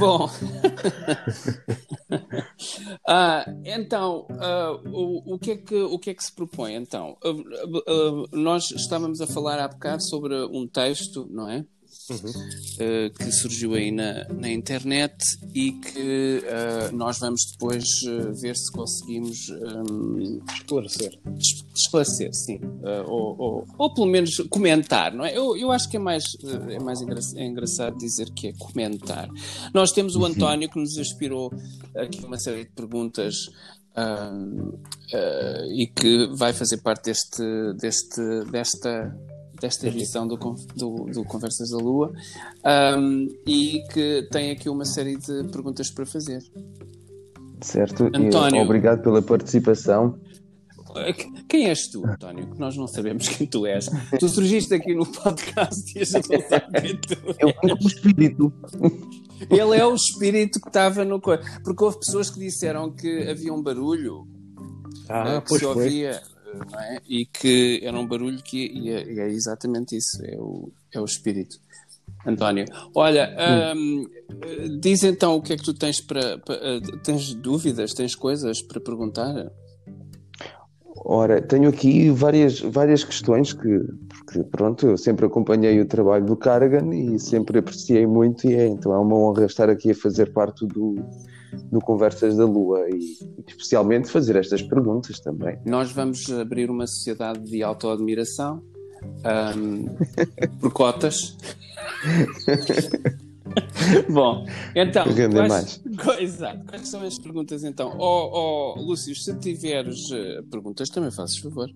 Bom, ah, então, ah, o, o, que é que, o que é que se propõe? Então, ah, nós estávamos a falar há bocado sobre um texto, não é? Uhum. Uh, que surgiu aí na, na internet e que uh, nós vamos depois uh, ver se conseguimos um, esclarecer. Esclarecer, sim. Ou, ou, ou, pelo menos comentar, não é? Eu, eu acho que é mais, é mais engra é engraçado dizer que é comentar. Nós temos o uhum. António que nos inspirou aqui uma série de perguntas Uh, uh, e que vai fazer parte deste, deste, desta desta edição do, do, do Conversas da Lua um, e que tem aqui uma série de perguntas para fazer. Certo, António, e obrigado pela participação. Quem és tu, António? Que nós não sabemos quem tu és. Tu surgiste aqui no podcast e a gente não sabe quem tu és. É o espírito. Ele é o espírito que estava no. Porque houve pessoas que disseram que havia um barulho ah, eh, que se ouvia. Foi não é? E que era um barulho que e é, é, exatamente isso, é o, é o espírito. António, olha, hum, diz então o que é que tu tens para, para, eh, tens dúvidas, tens coisas para perguntar? Ora, tenho aqui várias, várias questões que, porque pronto, eu sempre acompanhei o trabalho do Cargan e sempre apreciei muito e é, então é uma honra estar aqui a fazer parte do, no Conversas da Lua e especialmente fazer estas perguntas também. Nós vamos abrir uma sociedade de autoadmiração um, por cotas. Bom, então, quais, quais, exato, quais são as perguntas então? Oh, oh, Lúcio, se tiveres uh, perguntas, também fazes favor.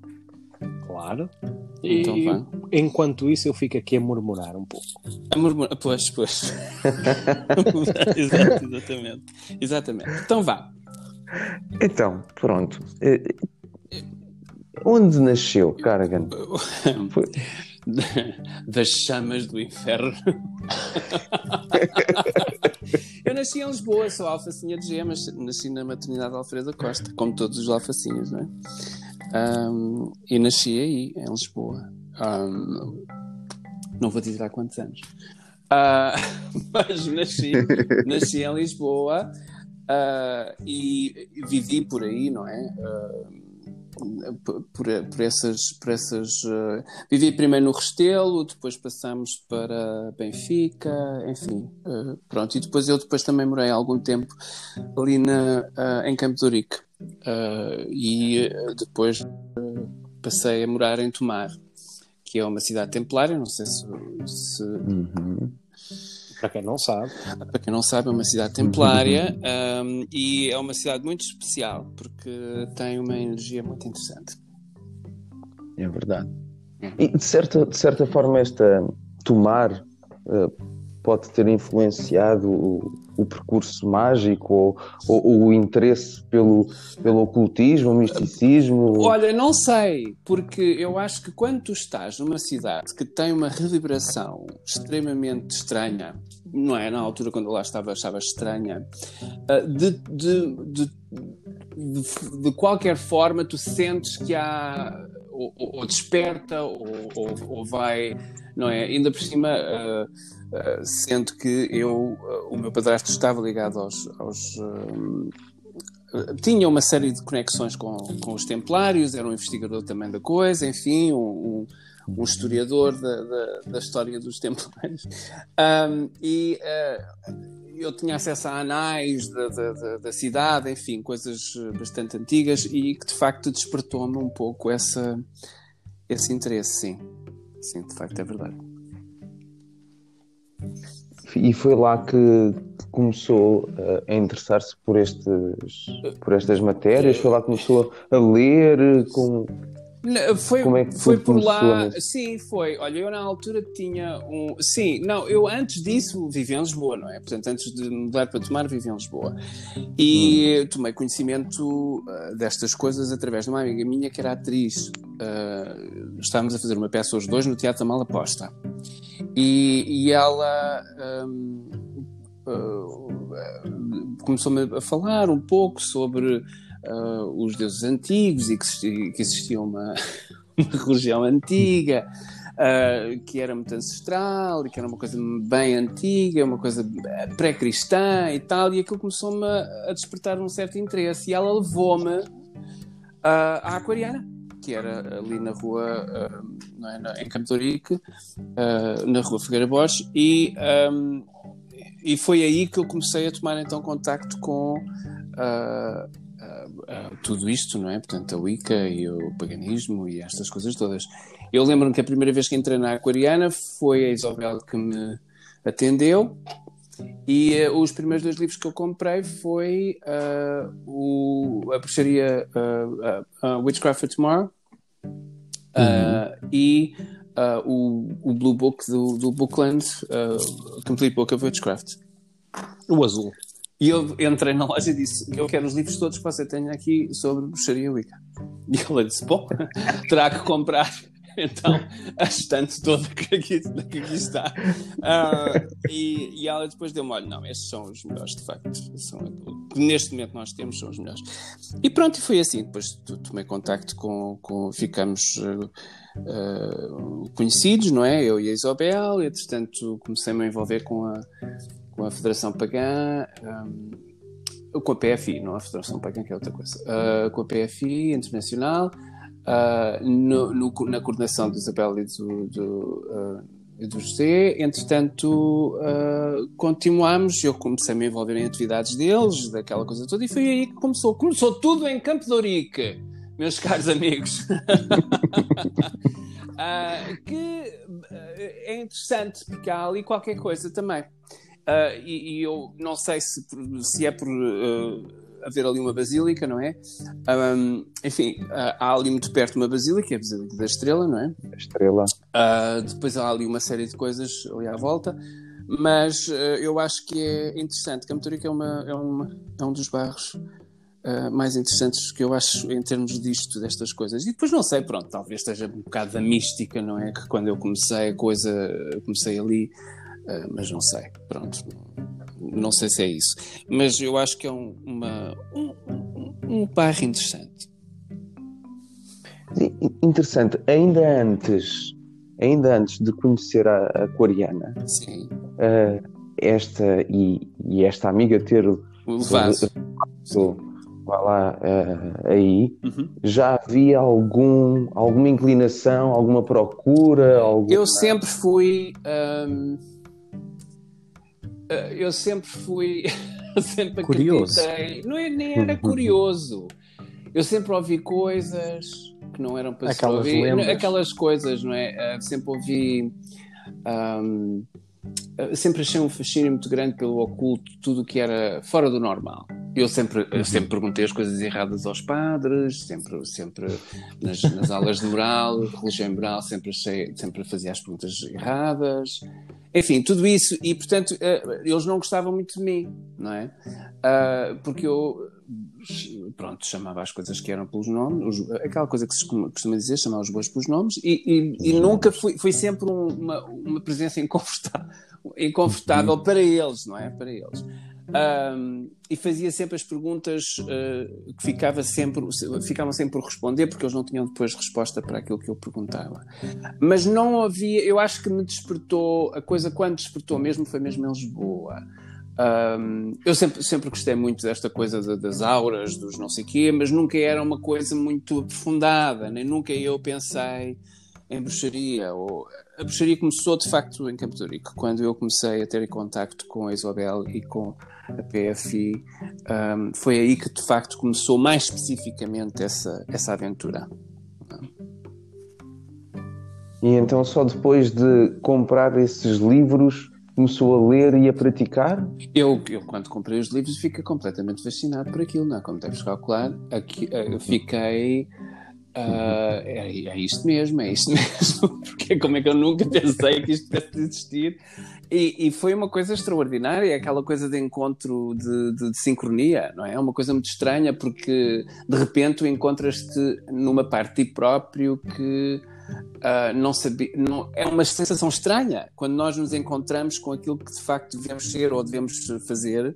Claro. Então, e enquanto isso, eu fico aqui a murmurar um pouco. A murmurar, pois, pois. Exato, exatamente. Exatamente. Então vá. Então, pronto. Eh, onde nasceu Cargan? Das chamas do inferno. eu nasci em Lisboa, sou alfacinha de gemas, nasci na maternidade Alfredo Costa, como todos os alfacinhos, não é? Um, e nasci aí, em Lisboa. Um, não vou dizer há quantos anos. Uh, mas nasci, nasci em Lisboa uh, e vivi por aí, não é? Uh, por, por, essas, por essas vivi primeiro no Restelo, depois passamos para Benfica, enfim, pronto, e depois eu depois também morei algum tempo ali na, em Campo de Urique. Uh, e uh, depois uh, passei a morar em Tomar, que é uma cidade templária, não sei se. se... Uhum. Para quem não sabe. Para quem não sabe, é uma cidade templária um, e é uma cidade muito especial porque tem uma energia muito interessante. É verdade. E de certa, de certa forma, esta Tomar pode ter influenciado o, o percurso mágico ou, ou, o interesse pelo, pelo ocultismo, misticismo? Olha, não sei, porque eu acho que quando tu estás numa cidade que tem uma reverberação extremamente estranha, não é? Na altura, quando eu lá estava, achava estranha, ah, de, de, de, de, de qualquer forma, tu sentes que há ou, ou desperta ou, ou, ou, vai, não é? Ainda por cima, uh, uh, sendo que eu, uh, o meu padrasto estava ligado aos. aos tinha uma série de conexões com, com os Templários, era um investigador também da coisa, enfim, um, um, historiador da, da, da, história dos Templários. Um, e eu tinha acesso a anais da, da, da, cidade, enfim, coisas eh, bastante antigas e que de facto despertou-me um pouco essa, esse interesse, sim. Sim, de facto é verdade. E foi lá que começou eh, a interessar-se por, por estas matérias? Foi lá que começou a ler? Com... Foi, é foi por lá, sim, foi. Olha, eu na altura tinha um. Sim, não, eu antes disso vivia em Lisboa, não é? Portanto, antes de mudar para Tomar, vivia em Lisboa. E hum. tomei conhecimento uh, destas coisas através de uma amiga minha que era atriz. Uh, estávamos a fazer uma peça os dois no Teatro da Malaposta. E, e ela. Um, uh, começou-me a falar um pouco sobre uh, os deuses antigos e que, existia, que existia uma, uma religião antiga. uh, que era muito ancestral e que era uma coisa bem antiga, uma coisa pré-cristã e tal, e aquilo começou-me a, despertar um certo interesse. E ela levou-me uh, à Aquariana, que era ali na rua, uh, é, em Campo Torique, na rua Figueira Borges, e, um, e foi aí que eu comecei a tomar então contacto com tudo isto, não é? Portanto, a Wicca e o paganismo e estas coisas todas. Eu lembro-me que a primeira vez que entrei na Aquariana foi a Isabel que me atendeu e uh, os primeiros dois livros que eu comprei foi uh, o, a bruxaria Witchcraft for Tomorrow uhum. e o, o, Blue Book do, do Bookland, Complete Book of Witchcraft. O azul. E eu entrei na loja e disse: Eu quero os livros todos que você tenha aqui sobre bruxaria Wicca. E ela disse: Bom, terá que comprar então a estante toda que aqui, que aqui está. Uh, e, e, ela depois deu-me: Olha, não, estes são os melhores, de facto. São, neste momento nós temos são os melhores. E pronto, e foi assim. Depois tomei contacto com. com ficamos. Uh, uh, conhecidos, não é? Eu e a Isabel, e entretanto comecei-me a envolver com a, com a Federação Pagã, um, com a PFI, não a Federação Pagã, que é outra coisa, uh, com a PFI Internacional, uh, no, no, na coordenação de Isabel e do, do, uh, do José. Entretanto, uh, continuamos, eu comecei a me envolver em atividades deles, daquela coisa toda, e foi aí que começou. Começou tudo em Campo de Ourique, meus caros amigos. Uh, que é interessante porque há ali qualquer coisa também. Uh, e, e, eu não sei se, se é por uh, haver ali uma basílica, não é? Um, enfim, uh, há ali muito perto uma basílica, é a Basílica da Estrela, não é? A Estrela. depois há ali uma série de coisas ali à volta, mas eu acho que é interessante. Camtorica é, uma, é, uma, é um dos bairros mais interessantes que eu acho em termos disto, destas coisas. E depois não sei, pronto, talvez esteja um bocado da mística, não é? Que quando eu comecei a coisa, comecei ali Uh, mas não sei, pronto. Não sei se é isso. Mas eu acho que é um, uma, um, um, um bairro interessante. Interessante. Ainda antes, ainda antes de conhecer a, a Sim. Uh, esta e, e, esta amiga ter levado vá lá uh, aí, uhum. já havia algum, alguma inclinação, alguma procura? Alguma... Eu sempre fui. Um eu sempre fui. sempre curioso. Não, é, nem era curioso. Eu sempre ouvi coisas que não eram para aquelas se ouvir. Aquelas coisas, não é? Uh, sempre ouvi. Um, uh, sempre achei um fascínio muito grande pelo oculto, tudo que era fora do normal. Eu sempre, uhum. eu sempre perguntei as coisas erradas aos padres, sempre, sempre nas, nas aulas de moral, religião moral, sempre, achei, sempre fazia as perguntas erradas. Enfim, tudo isso, e portanto, uh, eles não gostavam muito de mim, não é? Uh, porque eu, pronto, chamava as coisas que eram pelos nomes, os, aquela coisa que se costuma dizer, chamar os bois pelos nomes, e, e, e nunca fui, foi sempre um, uma, uma presença inconfortável, inconfortável para eles, não é? Para eles. Um, e fazia sempre as perguntas uh, que ficava sempre, ficavam sempre por responder, porque eles não tinham depois resposta para aquilo que eu perguntava. Mas não havia, eu acho que me despertou, a coisa quando despertou mesmo foi mesmo em Lisboa. Um, eu sempre, sempre gostei muito desta coisa de, das auras, dos não sei quê, mas nunca era uma coisa muito aprofundada, nem nunca eu pensei em bruxaria. Ou, a bruxaria começou de facto em Campo de Rico, quando eu comecei a ter contacto com a Isabel e com a PFI. Um, foi aí que de facto começou mais especificamente essa, essa aventura. E então só depois de comprar esses livros começou a ler e a praticar? Eu, eu quando comprei os livros, fiquei completamente fascinado por aquilo, não é? Como deves calcular, aqui, eu fiquei Uh, é, é isto mesmo, é isto mesmo, porque como é que eu nunca pensei que isto pudesse existir? E, e, foi uma coisa extraordinária, aquela coisa de encontro de, de, de, sincronia, não é? É uma coisa muito estranha, porque de repente encontras-te numa parte de ti próprio que uh, não sabia, não, é uma sensação estranha quando nós nos encontramos com aquilo que de facto devemos ser ou devemos fazer.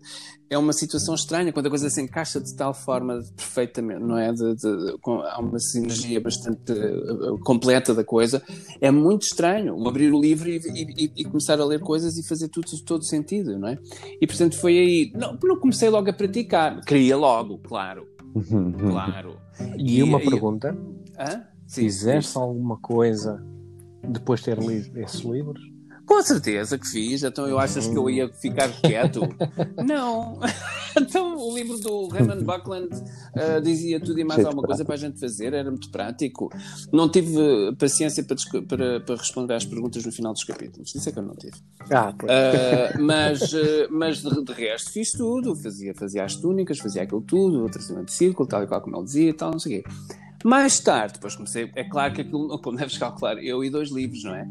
É uma situação estranha quando a coisa se encaixa de tal forma perfeitamente, não é? De, de, com, há uma sinergia bastante uh, completa da coisa. É muito estranho abrir o livro e, e, e, começar a ler coisas e fazer tudo todo sentido, não é? E portanto foi aí. Não, não comecei logo a praticar, queria logo, claro. claro. E, uma pergunta: hã? Fizeste alguma coisa depois de ter lido esses livros? Com certeza que fiz, então eu achas que eu ia ficar quieto? Não. então o livro do Raymond Buckland uh, dizia tudo e mais alguma coisa para a gente fazer, era muito prático. Não tive paciência para, para, para responder às perguntas no final dos capítulos, isso é que eu não tive. Ah, uh, mas uh, mas de, de, resto fiz tudo, fazia, fazia as túnicas, fazia aquilo tudo, o tratamento de círculo, tal e qual como ele dizia, tal, não sei o quê. Mais tarde, depois comecei, é claro que aquilo, como deves calcular, eu e dois livros, não é?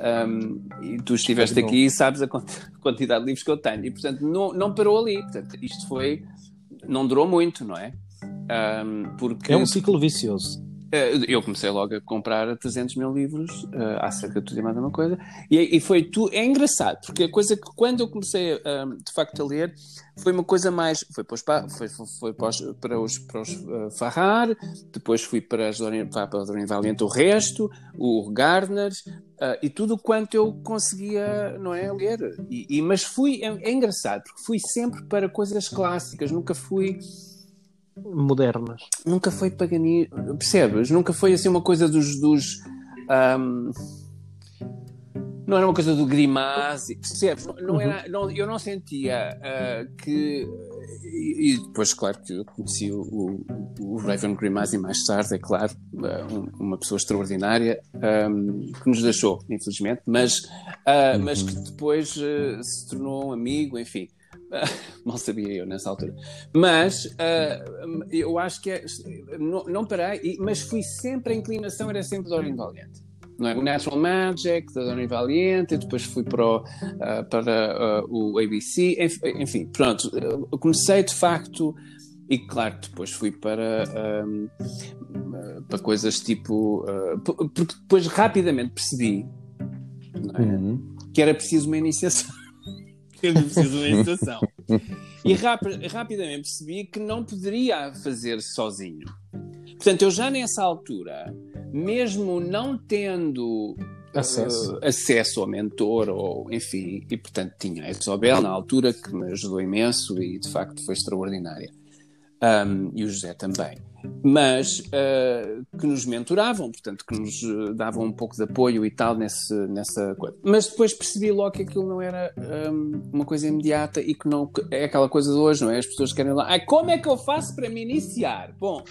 Um, e tu estiveste aqui e sabes a quantidade de livros que eu tenho. E, portanto, não, não parou ali. Portanto, isto foi. Não durou muito, não é? Um, porque... É um ciclo vicioso. Eh, eu comecei logo a comprar 300 mil livros uh, acerca de tudo e mais uma coisa. E, e, foi tu é engraçado, porque a coisa que quando eu comecei uh, de facto a ler foi uma coisa mais. Foi para os, foi, foi para os, para os, para os uh, Farrar, depois fui para, as, para, Doreen Valiente o resto, o Gardner. Uh, e tudo quanto eu conseguia não é ler e, e mas fui é, é engraçado porque fui sempre para coisas clássicas nunca fui modernas. Nunca foi paganismo, percebes? Nunca foi assim uma coisa dos. dos um, não era uma coisa do Grimazzi, percebes? Não, era, uhum. não, eu não sentia uh, que. E, e, depois, claro, que eu conheci o, o, o Raven Grimazzi mais tarde, é claro, uh, uma pessoa extraordinária um, que nos deixou, infelizmente, mas, uh, uhum. mas que depois se tornou um amigo, enfim. mal sabia eu nessa altura. Mas uh, eu acho que é, não, não parei, mas fui sempre, a inclinação era sempre Dorian Valiente. Não é? O Natural Magic, da Dorian Valiente, depois fui para o, uh, para, uh, o ABC, enfim, pronto. comecei de facto, e claro, depois fui para, um, para coisas tipo. porque depois rapidamente percebi é? uhum. que era preciso uma iniciação eu preciso de uma. E rap rapidamente percebi que não poderia fazer sozinho. Portanto, eu já nessa altura, mesmo não tendo acesso, uh, acesso ao mentor, ou enfim, e portanto tinha a Isabel na altura que me ajudou imenso e de facto foi extraordinária. Um, e o José também mas uh, que nos mentoravam, portanto, que nos uh, davam um pouco de apoio e tal nesse, nessa coisa. Mas depois percebi logo que aquilo não era um, uma coisa imediata e que não é aquela coisa de hoje, não é? As pessoas querem lá, ah, como é que eu faço para me iniciar? Bom.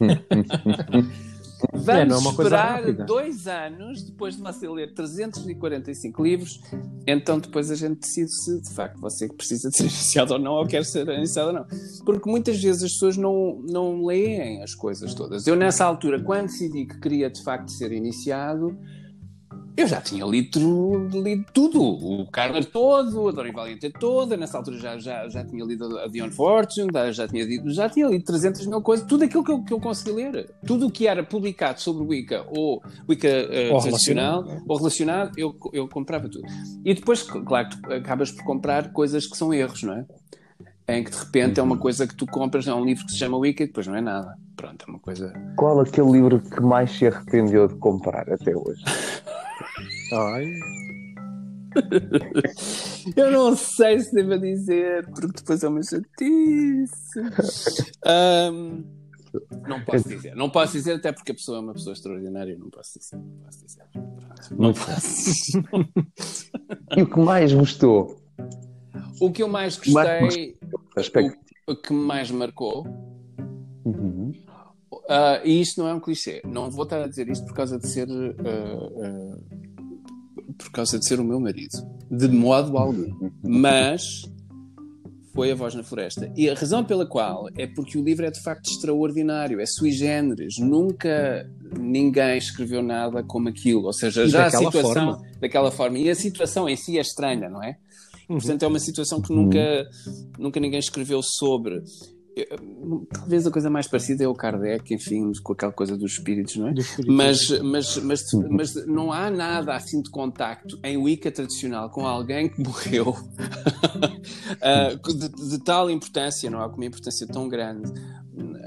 Vamos é, é esperar dois anos depois de você ler 345 livros, então depois a gente decide se de facto você precisa de ser iniciado ou não, ou quer ser iniciado ou não. Porque muitas vezes as pessoas não, não leem as coisas todas. Eu, nessa altura, quando decidi que queria de facto ser iniciado, eu já tinha lido, lido tudo, o Carter todo, a Dorian Valiente toda, nessa altura já, já, já tinha lido a Dion Fortune, já tinha, lido, já tinha lido 300 mil coisas, tudo aquilo que eu, que eu consegui ler. Tudo o que era publicado sobre o Wicca ou Wicca uh, ou tradicional relacionado. ou relacionado, eu, eu comprava tudo. E depois, claro, tu acabas por comprar coisas que são erros, não é? Em que de repente é uma uhum. coisa que tu compras, é um livro que se chama Wicca e depois não é nada. Pronto, é uma coisa. Qual aquele livro que mais se arrependeu de comprar até hoje? Ai. Eu não sei se devo dizer, porque depois é uma chatice. Um, não posso dizer, não posso dizer, até porque a pessoa é uma pessoa extraordinária, não posso dizer. Não posso dizer. Não posso. e o que mais gostou? O que eu mais gostei, o, o que mais marcou, uhum. uh, e isto não é um clichê, não vou estar a dizer isto por causa de ser. Uh, uh, por causa de ser o meu marido, de modo algum. Mas foi A Voz na Floresta. E a razão pela qual é porque o livro é de facto extraordinário, é sui generis. Nunca ninguém escreveu nada como aquilo. Ou seja, e já a situação forma. daquela forma. E a situação em si é estranha, não é? Uhum. Portanto, é uma situação que nunca, uhum. nunca ninguém escreveu sobre. Talvez a coisa mais parecida é o Kardec, enfim, com aquela coisa dos espíritos, não é? Mas, mas, mas, mas não há nada assim de contacto em Wicca tradicional com alguém que morreu uh, de, de, tal importância, não há uma importância tão grande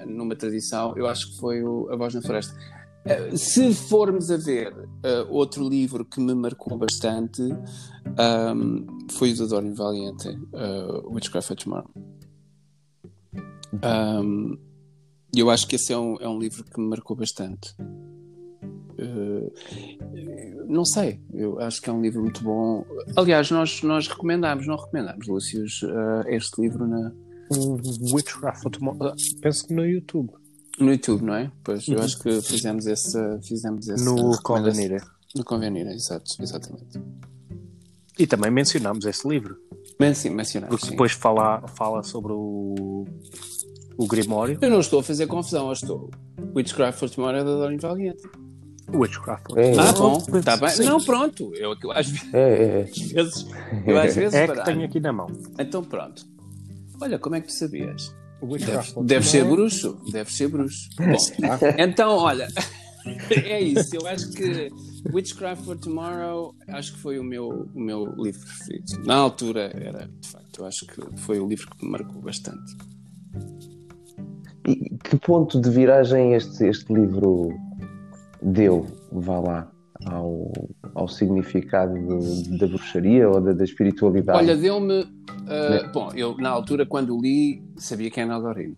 numa tradição, eu acho que foi o, A Voz na Floresta. Uh, se formos a ver uh, outro livro que me marcou bastante, um, foi o de Doreen Valiente, Witchcraft of Tomorrow. Um, eu acho que esse é um, é um livro que me marcou bastante. Uh, não sei, eu acho que é um livro muito bom. Aliás, nós, nós recomendámos, não recomendámos, Lúcio, uh, este livro na. Witchcraft, penso que no YouTube. No YouTube, não é? Pois, eu uhum. acho que fizemos esse. Fizemos esse no Convenira. No Convenira, exato, exatamente. E também mencionámos esse livro. Men mencionámos. Porque depois fala, fala sobre o o Grimório. Eu não estou a fazer confusão, eu estou. Witchcraft for Tomorrow é da Doreen Valiente. Witchcraft for é, Ah, bom, está bem. Sim. Não, pronto. Eu, eu às vezes. É, é. Eu às vezes. É que tenho aqui na mão. Então pronto. Olha, como é que tu sabias? Deve, deve ser bruxo. Deve ser bruxo. Bom, então, olha. é isso, eu acho que Witchcraft for Tomorrow acho que foi o meu, o meu livro preferido. Na altura era, de facto, eu acho que foi o livro que me marcou bastante. E que ponto de viragem este, este livro deu, vá lá, ao, ao significado de, da bruxaria ou da, da espiritualidade? Olha, deu-me. Uh, bom, eu na altura, quando li, sabia quem era a Dorine.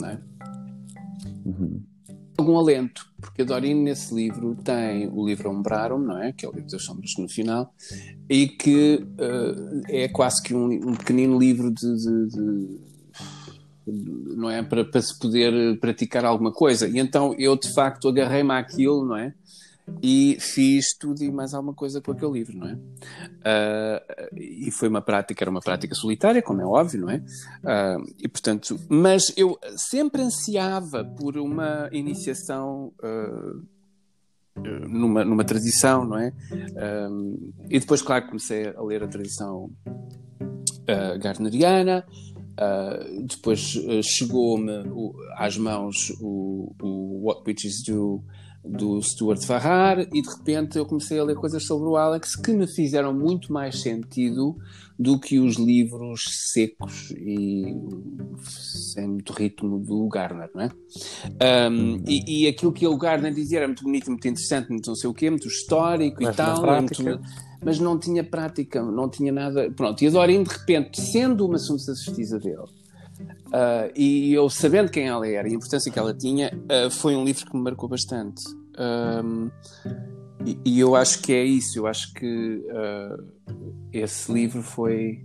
Não é? Uhum. Algum alento, porque a Dorine nesse livro tem o livro Umbrarum, não é? Que é o livro das sombras no final, e que uh, é quase que um, um pequenino livro de, de, de não é? Para, para se poder praticar alguma coisa. E então eu, de facto, agarrei-me àquilo, não é? E fiz tudo e mais alguma coisa com aquele livro, não é? Uh, e foi uma prática, era uma prática solitária, como é óbvio, não é? Uh, e portanto, mas eu sempre ansiava por uma iniciação uh, numa, numa tradição, não é? e depois, claro, comecei a ler a tradição gardneriana, Uh, depois uh, chegou-me às mãos o, o, What Witches Do do Stuart Farrar e de repente eu comecei a ler coisas sobre o Alex que me fizeram muito mais sentido do que os livros secos e sem muito ritmo do Garner, não é? Um, e, e, aquilo que o Garner dizia era muito bonito, muito interessante, muito não sei o quê, muito histórico Mas e tal. Muito, mas não tinha prática, não tinha nada. Pronto, e a Doreen, de repente, sendo uma sacerdotisa dele, uh, e eu sabendo quem ela era e a importância que ela tinha, uh, foi um livro que me marcou bastante. Um, e, e, eu acho que é isso, eu acho que uh, esse livro foi.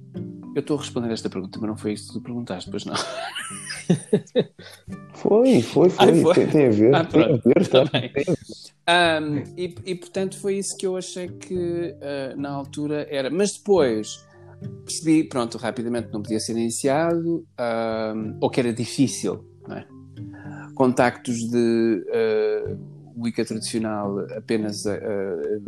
Eu estou a responder esta pergunta, mas não foi isso que tu perguntaste, pois não. foi, foi, foi. Ah, foi. Tem, tem, a ver. Ah, tem a ver, tá? Tem a ver. Um, e, e, portanto foi isso que eu achei que uh, na altura era. Mas depois percebi, pronto, rapidamente não podia ser iniciado, um, ou que era difícil, não é? Contactos de uh, Wicca tradicional apenas uh,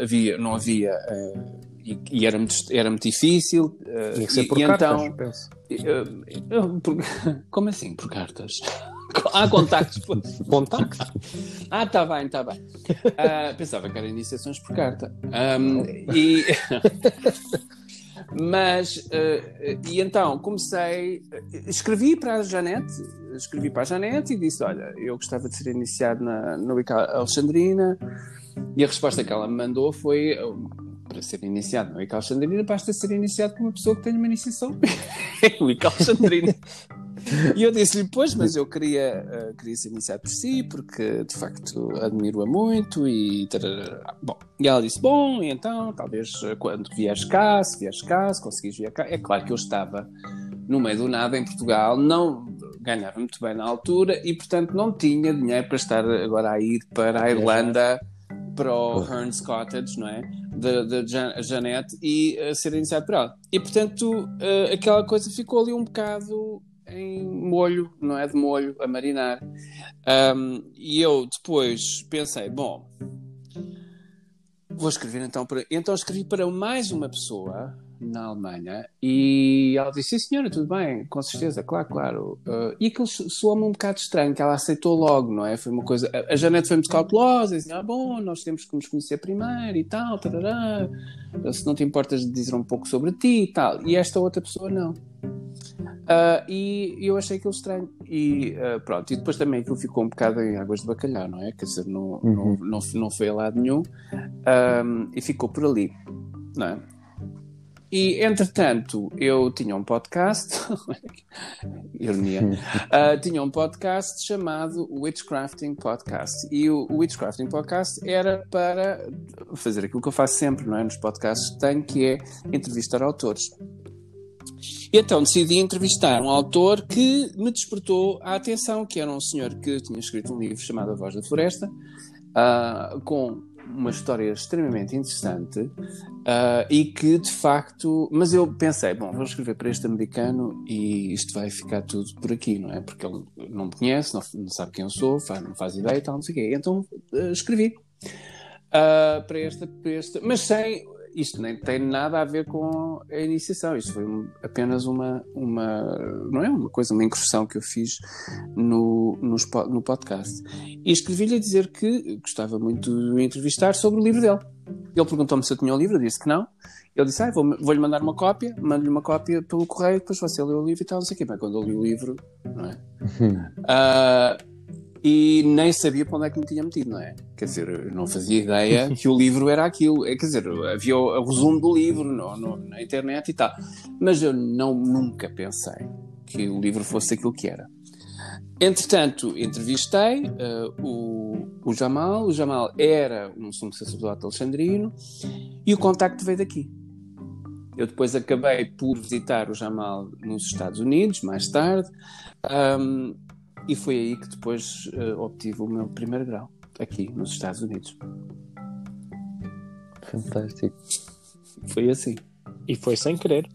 havia, não havia. Uh, e, e, era, muito, era muito difícil. Uh, e, e cartas, então, penso. como assim por cartas? Há contactos. contactos? Ah, está bem, está bem. Uh, pensava que eram iniciações por carta. Um, e. Mas, uh, e então comecei, escrevi para a Janete, escrevi para a Janete e disse: Olha, eu gostava de ser iniciado na, na Wicca Alexandrina. E a resposta que ela me mandou foi: para ser iniciado na Wicca Alexandrina, basta ser iniciado por uma pessoa que tenha uma iniciação Wicca Alexandrina. E eu disse-lhe, pois, mas eu queria, uh, queria ser iniciado por si, porque de facto admiro-a muito e. Tarará. Bom, e ela disse, bom, e então, talvez uh, quando vieres cá, se vieres cá, se conseguires vir cá. É claro que eu estava no meio do nada em Portugal, não ganhava muito bem na altura e, portanto, não tinha dinheiro para estar agora a ir para a Irlanda, para o Hearns Cottage, não é? De Janete e uh, ser iniciado por ela. E, portanto, uh, aquela coisa ficou ali um bocado em molho, não é de molho, a marinar. Um, e eu depois pensei, bom, vou escrever então para. Então escrevi para mais uma pessoa na Alemanha e ela disse: Sim, senhora, tudo bem, com certeza, claro, claro. Uh, e aquilo soou-me um bocado estranho, que ela aceitou logo, não é? Foi uma coisa. A Janete foi muito cautelosa, disse: Ah, bom, nós temos que nos conhecer primeiro e tal, tarará. se não te importas de dizer um pouco sobre ti e tal. E esta outra pessoa não. Uh, e eu achei aquilo estranho. E uh, pronto, e depois também aquilo ficou um bocado em águas de bacalhau, não é? Quer dizer, não, uhum. não, não, não foi a lado nenhum um, e ficou por ali, não é? E entretanto, eu tinha um podcast, ironia, uh, tinha um podcast chamado Witchcrafting Podcast. E o, o Witchcrafting Podcast era para fazer aquilo que eu faço sempre, não é? Nos podcasts que tenho, que é entrevistar autores. E então decidi entrevistar um autor que me despertou a atenção, que era um senhor que tinha escrito um livro chamado A Voz da Floresta, uh, com uma história extremamente interessante uh, e que de facto. Mas eu pensei, bom, vou escrever para este americano e isto vai ficar tudo por aqui, não é? Porque ele não me conhece, não, não sabe quem eu sou, faz, não faz ideia e tal, não sei o quê. Então uh, escrevi. Uh, para, esta, para esta, mas sem isto nem tem nada a ver com a iniciação, isto foi apenas uma, uma, não é uma coisa, uma incursão que eu fiz no, no, no podcast. E escrevi-lhe a dizer que gostava muito de entrevistar sobre o livro dele. Ele perguntou-me se eu tinha o livro, eu disse que não. Ele disse, ah, vou-lhe vou mandar uma cópia, mando-lhe uma cópia pelo correio, depois você lê o livro e tal, não sei o quê. Mas quando eu li o livro, não é? uh, e nem sabia para onde é que me tinha metido, não é? Quer dizer, não fazia ideia que o livro era aquilo. É, quer dizer, havia o, resumo do livro no, no, na internet e tal. Mas eu não, nunca pensei que o livro fosse aquilo que era. Entretanto, entrevistei uh, o, o Jamal. O Jamal era um sumo sacerdote alexandrino e o contacto veio daqui. Eu depois acabei por visitar o Jamal nos Estados Unidos, mais tarde. Um, e foi aí que depois uh, obtive o meu primeiro grau, aqui nos Estados Unidos. Fantástico. Foi assim. E foi sem querer.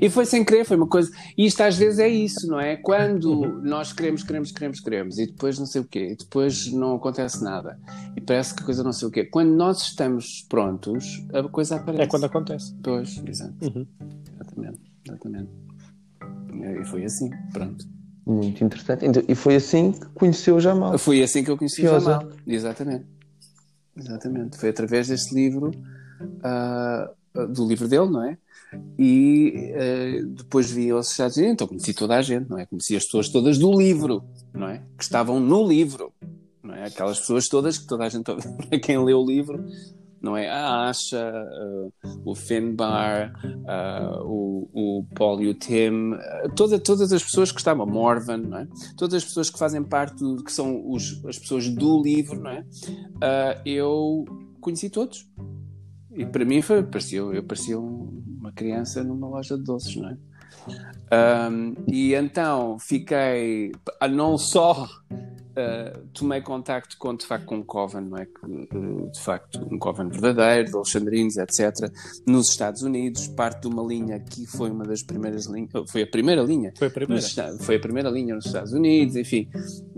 E foi sem querer, foi uma coisa. E isto às vezes é isso, não é? Quando nós queremos, queremos, queremos, queremos, e depois não sei o quê, e depois não acontece nada, e parece que a coisa não sei o quê. Quando nós estamos prontos, a coisa aparece. É quando acontece. Pois, exato. Uhum. Exatamente, exatamente. E foi assim, pronto. Muito interessante. Então, e foi assim que conheceu o Jamal. Foi assim que eu conheci Fiosa. o Jamal. Exatamente. Exatamente. Foi através deste livro, uh, do livro dele, não é? E uh, depois vi aos Estados Unidos, então conheci toda a gente, não é? Conheci as pessoas todas do livro, não é? Que estavam no livro, não é? Aquelas pessoas todas que toda a gente, para quem lê o livro, não é? A Asha, uh, o Finbar, uh, o, o Paul e o Tim, uh, toda, todas as pessoas que estavam, Morvan, não é? Todas as pessoas que fazem parte, do, que são os, as pessoas do livro, não é? eu conheci todos. E para mim foi, parecia, eu parecia uma criança numa loja de doces, não é? Um, e então fiquei não só uh, tomei contacto com, de facto, com um coven, não é? De facto, um coven verdadeiro, de alexandrinos, etc., nos Estados Unidos, parte de uma linha que foi uma das primeiras linhas, foi a primeira linha. Foi a primeira. Nos, foi a primeira linha nos Estados Unidos, enfim,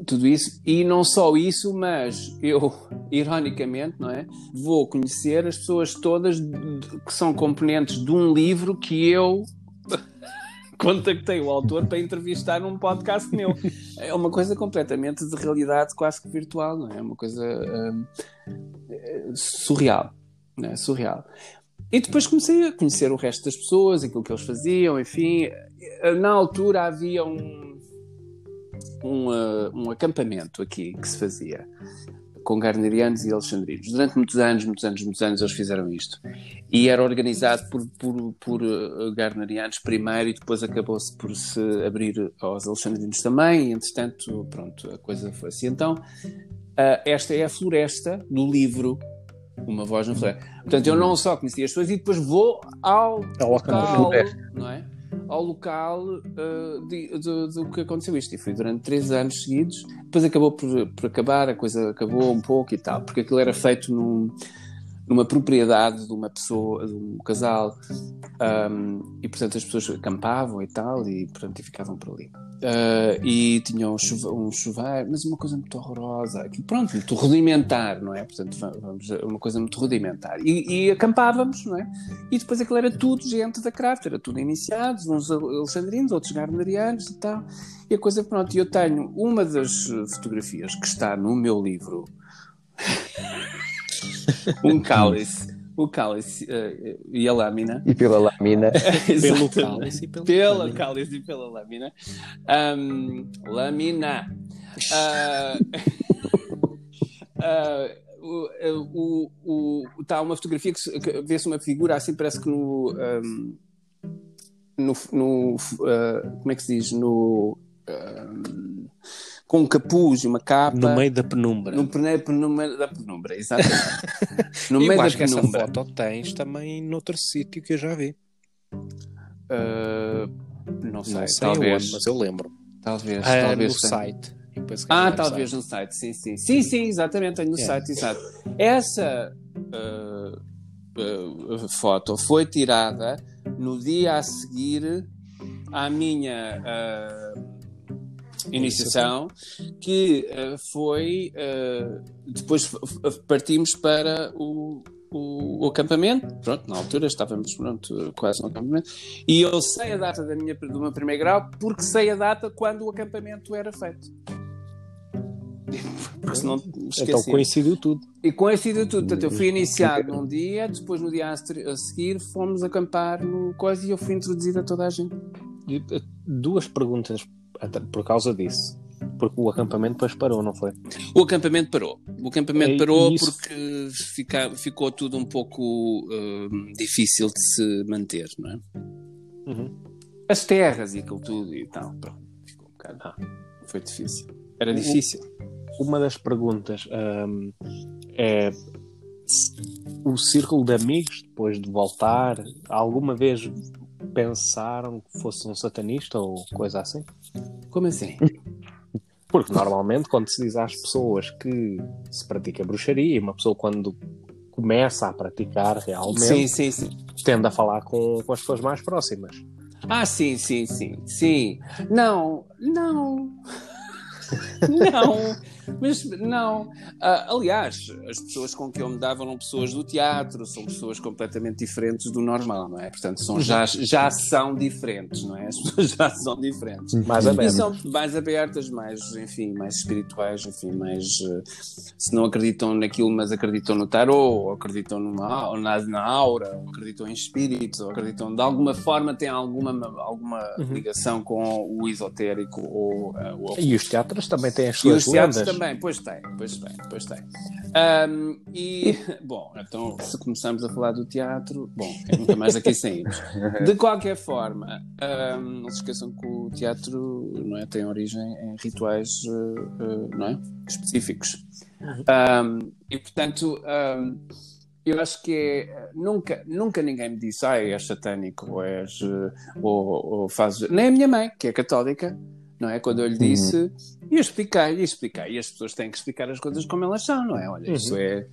tudo isso. E não só isso, mas eu, ironicamente, não é? Vou conhecer as pessoas todas que são componentes de um livro que eu contactei o autor para entrevistar num podcast meu. É uma coisa completamente de realidade quase que virtual, não é? É uma coisa hum, surreal, não é? Surreal. E depois comecei a conhecer o resto das pessoas, aquilo que eles faziam, enfim. Na altura havia um, um, uh, um acampamento aqui que se fazia com Garnerianos e Alexandrinos. Durante muitos anos, muitos anos, muitos anos eles fizeram isto. E era organizado por, por, por uh, Garnerianos primeiro e depois acabou-se por se abrir aos Alexandrinos também. E, entretanto, pronto, a coisa foi assim. Então, uh, esta é a floresta do livro Uma Voz na Floresta. Portanto, eu não só conhecia as pessoas e depois vou ao local, não é? Ao local uh, de, de, do que aconteceu isto. E foi durante três anos seguidos. Depois acabou por, por acabar, a coisa acabou um pouco e tal, porque aquilo era feito num, numa propriedade de uma pessoa, de um casal, um, e portanto as pessoas acampavam e tal, e portanto e ficavam por ali. Uh, e tinham um, chuveiro, mas uma coisa muito horrorosa, aquilo, pronto, muito rudimentar, não é? Portanto, vamos, uma coisa muito rudimentar. E, e, acampávamos, não é? E depois aquilo era tudo gente da craft, era tudo iniciados, uns alexandrinos, outros gardnerianos e tal. E a coisa, pronto, eu tenho uma das fotografias que está no meu livro um cálice. O cálice uh, e a lâmina. E pela lâmina. pelo cálice e pela, pela cálice e pela lâmina. Um, lâmina. Uh, uh, o, o, o, tá uma fotografia que, que vê-se uma figura assim, parece que no. Um, no, no uh, como é que se diz? No. Um, com um capuz e uma capa. No meio da penumbra. No, no meio da penumbra, exatamente. no meio eu acho da que penumbra. essa foto tens também noutro sítio que eu já vi. Uh, não sei, não sei talvez. Onde, mas eu lembro. Talvez, ah, talvez. No site. Ah, talvez no site, sim, sim. Sim, sim, exatamente, tenho no site, exato. Essa uh, uh, foto foi tirada no dia a seguir à minha iniciação, que uh, foi. Uh, depois partimos para o, o, o, acampamento. Pronto, na altura estávamos pronto, quase no acampamento. E eu sei a data da minha, do meu primeiro grau porque sei a data quando o acampamento era feito. Porque senão Então coincidiu tudo. E coincidiu tudo. Portanto, eu fui iniciado num dia, depois no dia a seguir fomos acampar no coisa e eu fui introduzido a toda a gente. Eh, duas perguntas por causa disso. Porque o acampamento depois parou, não foi? O acampamento parou. O acampamento é, parou isso... porque fica, ficou tudo um pouco uh, difícil de se manter, não é? Uhum. As terras e aquilo tudo e tal. Pronto, ficou um bocado. Ah, foi difícil. Era difícil. Uma das perguntas um, é o círculo de amigos, depois de voltar, alguma vez pensaram que fosse um satanista ou coisa assim? Como assim? Porque normalmente quando se diz às pessoas que se pratica bruxaria, uma pessoa quando começa a praticar realmente sim, sim, sim. tende a falar com, com as pessoas mais próximas. Ah, sim, sim, sim, sim. Não, não. não. Mas não. Uh, aliás, as pessoas com que eu me dava eram pessoas do teatro, são pessoas completamente diferentes do normal, não é? Portanto, são, já, já são diferentes, não é? As pessoas já são diferentes. Mais abertas. São mais abertas, mais, enfim, mais espirituais, enfim, mais. Uh, se não acreditam naquilo, mas acreditam no tarot, ou acreditam numa, ou na, na aura, ou acreditam em espíritos, ou acreditam de alguma forma, têm alguma, alguma uhum. ligação com o esotérico ou. Uh, o... E os teatros também têm as suas lendas também, pois tem, pois tem, pois tem. Um, e, bom, então se começamos a falar do teatro, bom, nunca mais aqui saímos. De qualquer forma, um, não se esqueçam que o teatro não é, tem origem em rituais uh, uh, não é, específicos. Um, e, portanto, eu acho que é, nunca, nunca ninguém me disse, ah, és satânico, ou és, uh, ou, ou fazes... Nem a minha mãe, que é católica, não é? Quando eu lhe uhum. disse, uhum. e eu expliquei, e expliquei, e as pessoas têm que explicar as coisas como elas são, não é? Olha, uhum. isso é,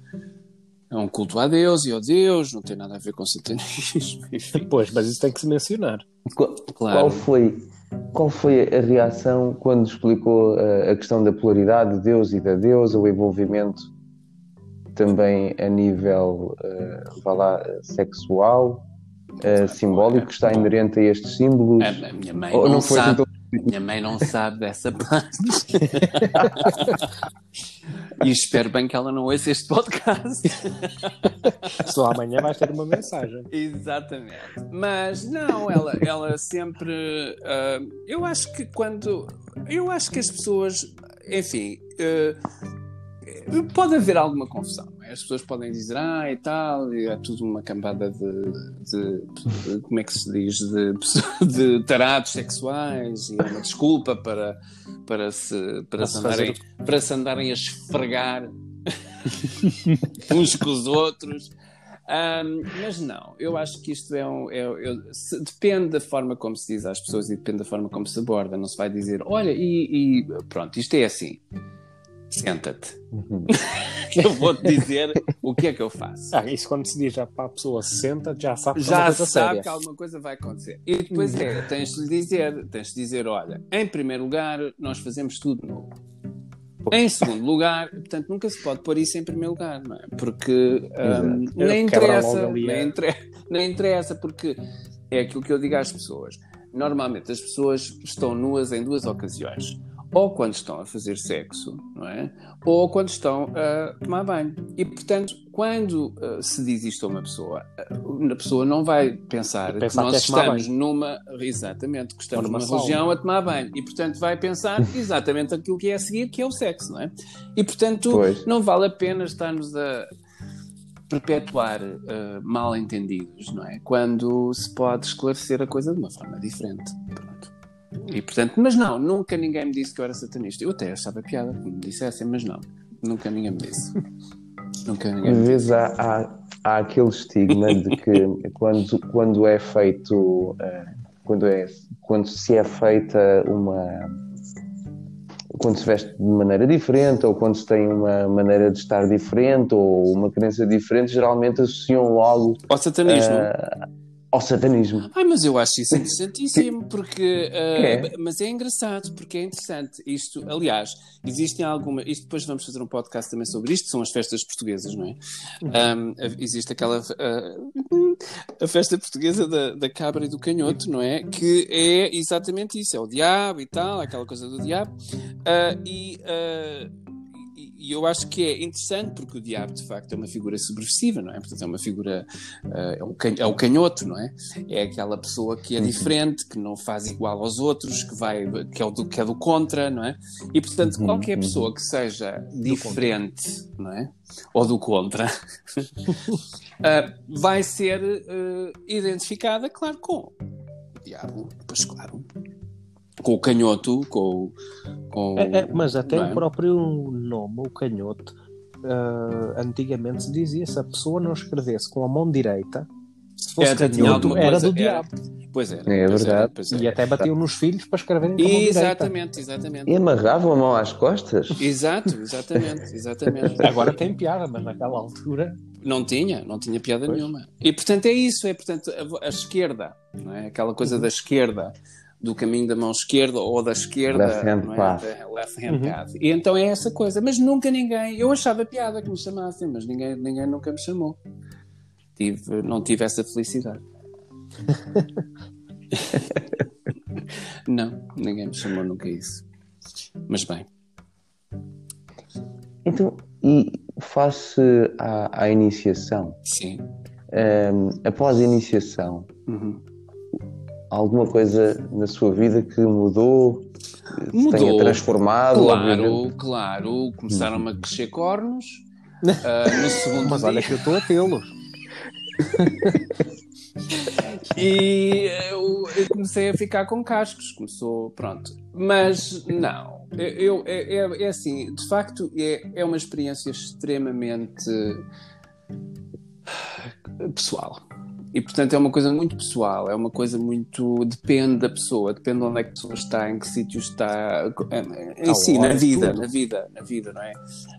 é um culto a Deus e ao Deus, não tem nada a ver com satanismo. Pois, mas isso tem que se mencionar. Qual, claro. qual foi, qual foi a reação quando explicou a, a questão da polaridade de Deus e da deusa, o envolvimento também a nível, uh, vá lá, sexual, uh, simbólico, que está inerente a estes símbolos? A, a minha mãe Ou não, não foi sabe. Minha mãe não sabe dessa parte. e espero bem que ela não ouça este podcast. Só amanhã vais ter uma mensagem. Exatamente. Mas não, ela, ela sempre. Uh, eu acho que quando. Eu acho que as pessoas. Enfim. Uh, pode haver alguma confusão. As pessoas podem dizer, ah, e tal, e é tudo uma cambada de, de, de como é que se diz, de, de tarados sexuais e é uma desculpa para, para, se, para, se andarem, para se andarem a esfregar uns com os outros. Um, mas não, eu acho que isto é um. É, é, se, depende da forma como se diz às pessoas e depende da forma como se aborda. Não se vai dizer, olha, e, e pronto, isto é assim senta-te. Uhum. eu vou-te dizer o que é que eu faço? Ah, isso quando se diz já para a pessoa senta, já sabe que Já é coisa sabe séria. que alguma coisa vai acontecer. E depois é, tens de dizer, tens de dizer, olha, em primeiro lugar, nós fazemos tudo novo. Em segundo lugar, portanto, nunca se pode pôr isso em primeiro lugar, não é? Porque hum, nem interessa, nem, inter- nem interessa, porque é aquilo que eu digo às pessoas. Normalmente as pessoas estão nuas em duas ocasiões. Ou quando estão a fazer sexo, não é? Ou quando estão a tomar banho. E, portanto, quando uh, se diz isto a uma pessoa, uh, a pessoa não vai pensar que Pensar nós que é estamos numa... Exatamente, que estamos numa numa religião a tomar banho. E, portanto, vai pensar exatamente aquilo que é a seguir, que é o sexo, não é? E, portanto, Pois. não vale a pena estarmos a perpetuar uh, mal entendidos, não é? Quando se pode esclarecer a coisa de uma forma diferente. Pronto. E portanto, mas não, nunca ninguém me disse que eu era satanista. Eu até achava piada que me dissessem, mas não, nunca ninguém me disse. nunca ninguém Às me disse. vezes há, há, há aquele estigma de que quando, quando é feito, eh, quando, é, quando se é feita uma. Quando se veste de maneira diferente, ou quando se tem uma maneira de estar diferente, ou uma crença diferente, geralmente associam logo Ao satanismo. eh, ao satanismo. Ai, mas eu acho isso interessantíssimo, porque. uh, É. Mas é engraçado, porque é interessante. Isto, aliás, existem algumas. Isto depois vamos fazer um podcast também sobre isto, são as festas portuguesas, não é? Um, existe aquela. uh, a festa portuguesa da, da cabra e do canhoto, não é? Que é exatamente isso: é o diabo e tal, aquela coisa do diabo. Uh, e. e eu acho que é interessante porque o diabo de facto é uma figura subversiva, não é? Portanto, é uma figura, uh, é, é o canhoto, não é? É aquela pessoa que é diferente, que não faz igual aos outros, que vai, que é, do, que é do contra, não é? E portanto, Uhum, qualquer uhum. pessoa que seja diferente, não é? Ou do contra, uh, vai ser uh, identificada, claro, com o diabo, pois claro, com o canhoto, com, o- com É, é, mas até não é? o próprio nome, o canhoto, ah, antigamente se dizia se a pessoa não escrevesse com a mão direita, se fosse Era, canhoto, era coisa- do era- diabo. Pois era. É pois era, verdade. pois E era. até batiam nos filhos para escreverem com a mão direita. Exatamente, exatamente. E amarravam a mão às costas? Exato, exatamente, exatamente. Agora tem piada, mas naquela altura. Não tinha, não tinha piada Pois. nenhuma. E portanto é isso, é portanto a, a esquerda, não é? Aquela coisa da esquerda, do caminho da mão esquerda ou da esquerda, Left hand não é? path. Da left hand Uhum. path. E então é essa coisa, mas nunca ninguém, eu achava piada que me chamassem, mas ninguém, ninguém nunca me chamou. Tive, não tive essa felicidade. não, ninguém me chamou nunca isso. Mas bem, Então, e face à, à iniciação, sim. ehm, após a iniciação, Uhum. Alguma coisa na sua vida que mudou, que se tenha Mudou. transformado? obviamente? Claro, claro. Começaram-me a crescer cornos. ah, no segundo Mas olha dia. que eu estou a tê-los. E eu, eu comecei a ficar com cascos. Começou, pronto. Mas não. Eu, é, é- é assim, de facto, é, é uma experiência extremamente pessoal. E portanto é uma coisa muito pessoal, é uma coisa muito. depende da pessoa, depende de onde é que a pessoa está, em que sítio está, em si, na vida, tudo. na vida, na vida, não é?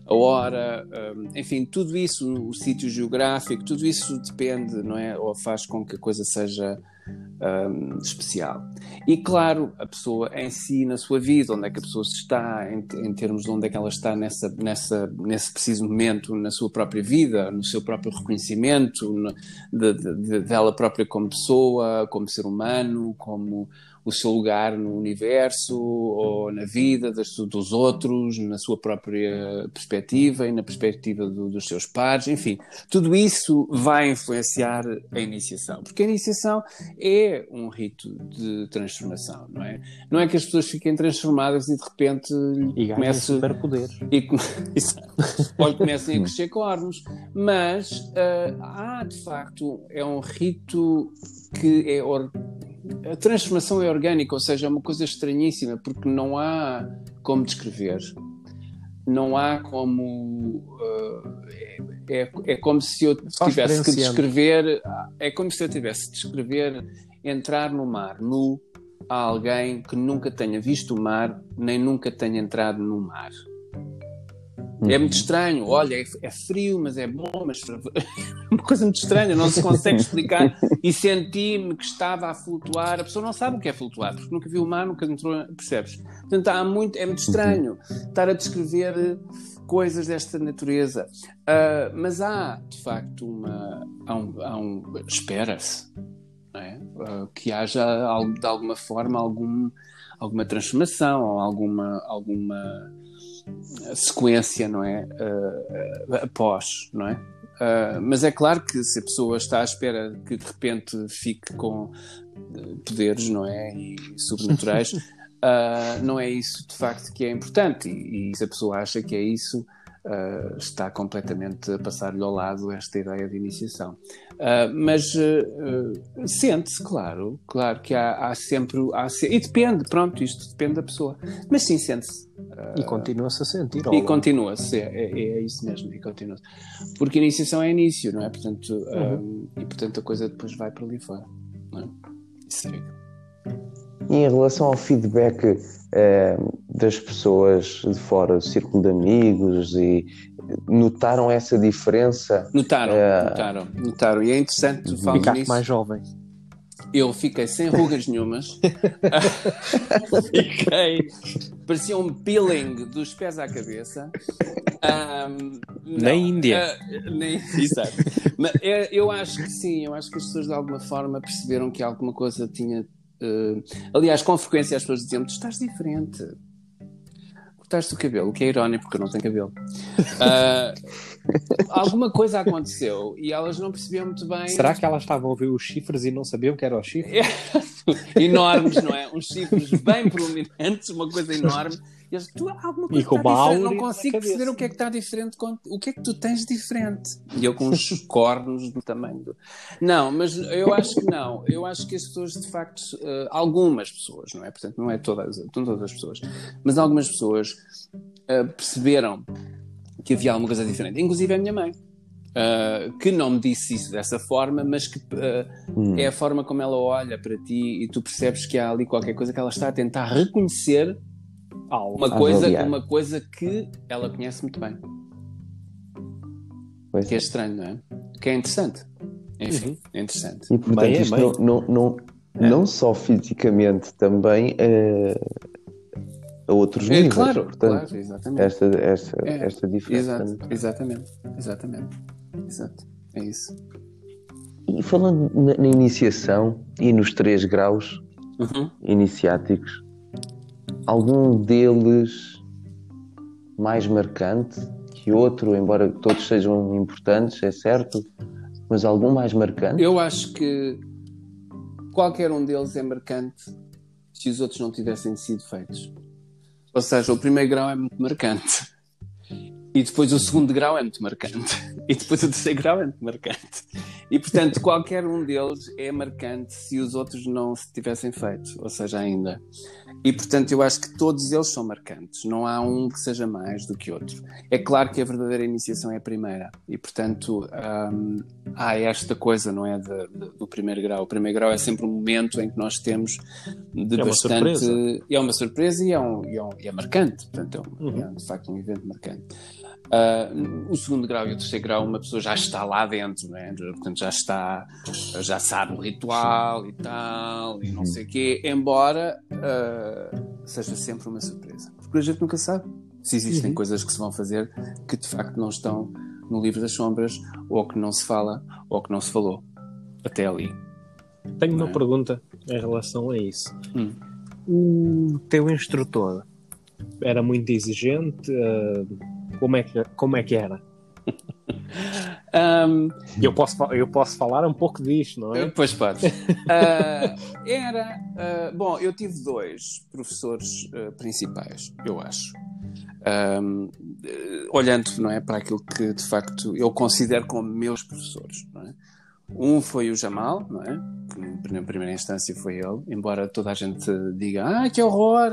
A hora, hum, enfim, tudo isso, o sítio geográfico, tudo isso depende, não é? Ou faz com que a coisa seja hum, especial. E claro, a pessoa em si, na sua vida, onde é que a pessoa está, em, em termos de onde é que ela está nessa, nessa, nesse preciso momento, na sua própria vida, no seu próprio reconhecimento, no- de, de- de- dela própria como pessoa, como ser humano, como o seu lugar no universo ou na vida das- dos outros, na sua própria perspectiva e na perspectiva do- dos seus pares, enfim, tudo isso vai influenciar a iniciação, porque a iniciação é um rito de transformação, não é? Não é que as pessoas fiquem transformadas e de repente E comece superpoderes. e come- ou comecem a crescer cornos, mas ah, há de facto é um rito que é or- a transformação é orgânica, ou seja, é uma coisa estranhíssima porque não há como descrever, não há como ah, é, é, como se eu tivesse que descrever, é como se eu tivesse que descrever entrar no mar nu a alguém que nunca tenha visto o mar nem nunca tenha entrado no mar. É muito estranho. Olha, é, é frio, mas é bom, mas uma coisa muito estranha, não se consegue explicar. E senti-me que estava a flutuar. A pessoa não sabe o que é flutuar, porque nunca viu o mar, nunca entrou, percebes? Portanto, há muito, é muito estranho estar a descrever coisas desta natureza. Uh, mas há, de facto, uma. Há um, há um espera-se é? uh, que haja, de alguma forma, algum, alguma transformação ou alguma. alguma sequência, não é? Uh, após, não é? Uh, mas é claro que se a pessoa está à espera que de repente fique com poderes, não é? E sobrenaturais, uh, não é isso de facto que é importante. E, e se a pessoa acha que é isso, uh, está completamente a passar-lhe ao lado esta ideia de iniciação. Uh, mas uh, sente-se, claro, claro que há, há sempre. Há se... E depende, pronto, isto depende da pessoa. Mas sim, sente-se. e continua-se a sentir. E continua-se, é, é, é, isso mesmo, e continua-se. Porque iniciação é início, não é? Portanto, uhum. e portanto a coisa depois vai para ali fora. Não é? Isso é. E em relação ao feedback eh, das pessoas de fora do círculo de amigos e notaram essa diferença? Notaram, uh... notaram, notaram. E é interessante uhum. falar nisso. mais jovem. Eu fiquei sem rugas nenhumas. fiquei. Parecia um peeling dos pés à cabeça. Um, na Índia. Uh, nem, exato. Mas é, eu acho que sim, eu acho que as pessoas de alguma forma perceberam que alguma coisa tinha Uh, aliás, com frequência as pessoas diziam: Tu estás diferente. Cortaste o cabelo, o que é irónico porque eu não tenho cabelo. Uh, alguma coisa aconteceu e elas não percebiam muito bem. Será que elas estavam a ouvir os chifres e não sabiam que eram os chifres? Enormes, não é? Uns chifres bem prominentes, uma coisa enorme. E eles, tu, alguma coisa está diferente, não consigo perceber o que é que está diferente, com, o que é que tu tens diferente. E eu com os cornos do tamanho do... Não, mas eu acho que não. Eu acho que as pessoas, de facto, uh, algumas pessoas, não é? Portanto, não é todas, não todas as pessoas, mas algumas pessoas uh, perceberam que havia alguma coisa diferente. Inclusive a minha mãe. Uh, que não me disse isso dessa forma, mas que uh, hum. é a forma como ela olha para ti e tu percebes que há ali qualquer coisa que ela está a tentar reconhecer uma coisa, uma coisa que ela conhece muito bem. Pois que é, é estranho, não é? Que é interessante. Enfim, uhum. é interessante. E portanto, bem, isto é, não, não, não, é. não só fisicamente, também uh, a outros níveis. Claro, portanto, claro, exatamente. Esta, esta, é. esta diferença. Exato, exatamente, exatamente. Exato, é isso. E falando na, na iniciação e nos três graus uhum. iniciáticos, algum deles mais marcante que outro, embora todos sejam importantes, é certo, mas algum mais marcante? Eu acho que qualquer um deles é marcante se os outros não tivessem sido feitos. Ou seja, o primeiro grau é muito marcante. E depois o segundo grau é muito marcante. E depois o terceiro grau é marcante. E portanto, qualquer um deles é marcante se os outros não se tivessem feito. Ou seja, ainda. E portanto, eu acho que todos eles são marcantes. Não há um que seja mais do que outro. É claro que a verdadeira iniciação é a primeira. E portanto, hum, há esta coisa, não é? De, de, do primeiro grau. O primeiro grau é sempre um momento em que nós temos de é bastante. Uma é uma surpresa e é, um, e é, um, e é marcante. Portanto, é, um, uhum. é de facto um evento marcante. Uh, o segundo grau e o terceiro grau, uma pessoa já está lá dentro, né? portanto já está, já sabe o ritual e tal, e não sei o quê, embora uh, seja sempre uma surpresa, porque a gente nunca sabe se existem uhum. coisas que se vão fazer que de facto não estão no livro das sombras, ou que não se fala, ou que não se falou até ali. Tenho uma é? pergunta em relação a isso. Hum. O teu instrutor era muito exigente? Uh como é que, como é que era? um, eu, posso, eu posso falar um pouco disto, não é? Pois pode. Uh, era. Uh, bom, eu tive dois professores uh, principais, eu acho. Um, olhando não é, para aquilo que de facto eu considero como meus professores. Não é? Um foi o Jamal, não é? Que na primeira instância foi ele, embora toda a gente diga, ah, que horror,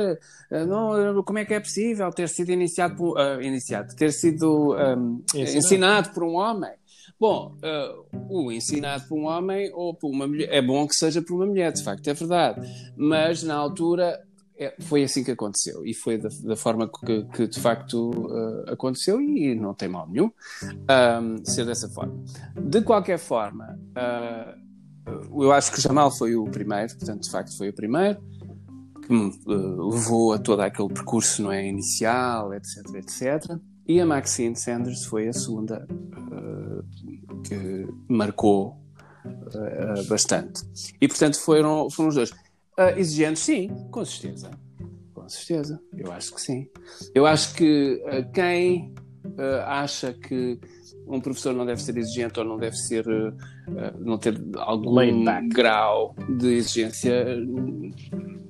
ah, não, como é que é possível ter sido iniciado por, uh, iniciado, ter sido um, ensinado. ensinado. por um homem. Bom, uh, o ensinado por um homem ou por uma mulher, é bom que seja por uma mulher, de facto, é verdade. Mas na altura é, foi assim que aconteceu e foi da, da forma que, que, de facto uh, aconteceu e não tem mal nenhum um, ser dessa forma. De qualquer forma, uh, eu acho que Jamal foi o primeiro, portanto, de facto, foi o primeiro que me uh, levou a todo aquele percurso não é, inicial, etc, etc. E a Maxine Sanders foi a segunda que marcou bastante. E, portanto, foram, foram os dois. Uh, exigentes, sim, com certeza. Com certeza, eu acho que sim. Eu acho que uh, quem uh, acha que um professor não deve ser exigente ou não deve ser não ter algum grau de exigência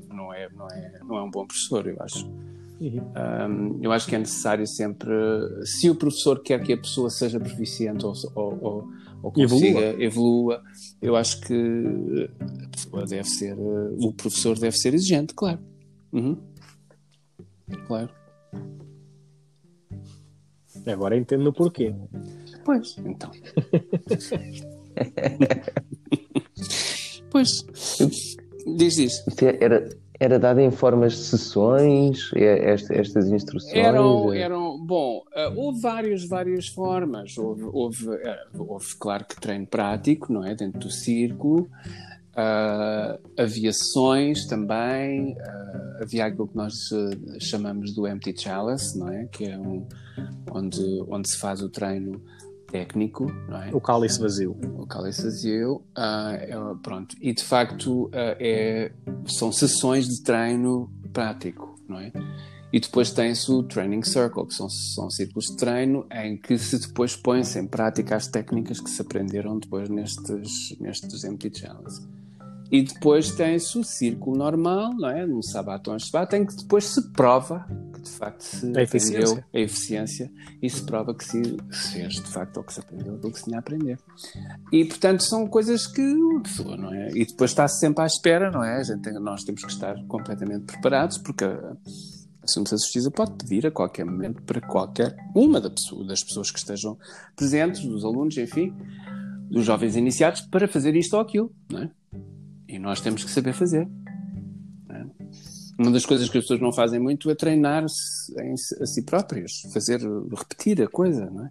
não é, não, é, não é um bom professor, eu acho. Uhum. Um, eu acho que é necessário sempre, se o professor quer que a pessoa seja proficiente ou, ou, ou, ou consiga, evolua. evolua. eu acho que a pessoa deve ser, o professor deve ser exigente, claro. Uhum. Claro. Agora entendo o porquê. Pois, então. pois. Diz, diz. Era, era dada em formas de sessões, esta, estas instruções? Eram, eram bom, uh, houve várias, várias formas. Houve, houve, uh, houve, claro que treino prático, não é? Dentro do círculo. Uh, havia sessões também, havia aquilo que nós chamamos do empty chalice, não é? Que é um, onde, onde se faz o treino técnico, não é? O cálice vazio. O cálice vazio, uh, pronto. E de facto uh, é, são sessões de treino prático, não é? E depois tem-se o Training Circle, que são, são círculos de treino em que se depois põem-se em prática as técnicas que se aprenderam depois nestes, nestes empty challenges. E depois tem-se o círculo normal, não é? No Sabaton Shabbat, em que depois se prova que de facto se a aprendeu a eficiência e se prova que se, se fez de facto o que se aprendeu, aquilo que se tinha a aprender. E portanto são coisas que a pessoa, não é? E depois está -se sempre à espera, não é? Gente, nós temos que estar completamente preparados porque a, a Sumo Justiça pode pedir a qualquer momento para qualquer uma das pessoas que estejam presentes, dos alunos, enfim, dos jovens iniciados, para fazer isto ou aquilo, não é? E nós temos que saber fazer. É? Uma das coisas que as pessoas não fazem muito é treinar-se a si próprias, fazer, repetir a coisa, não é?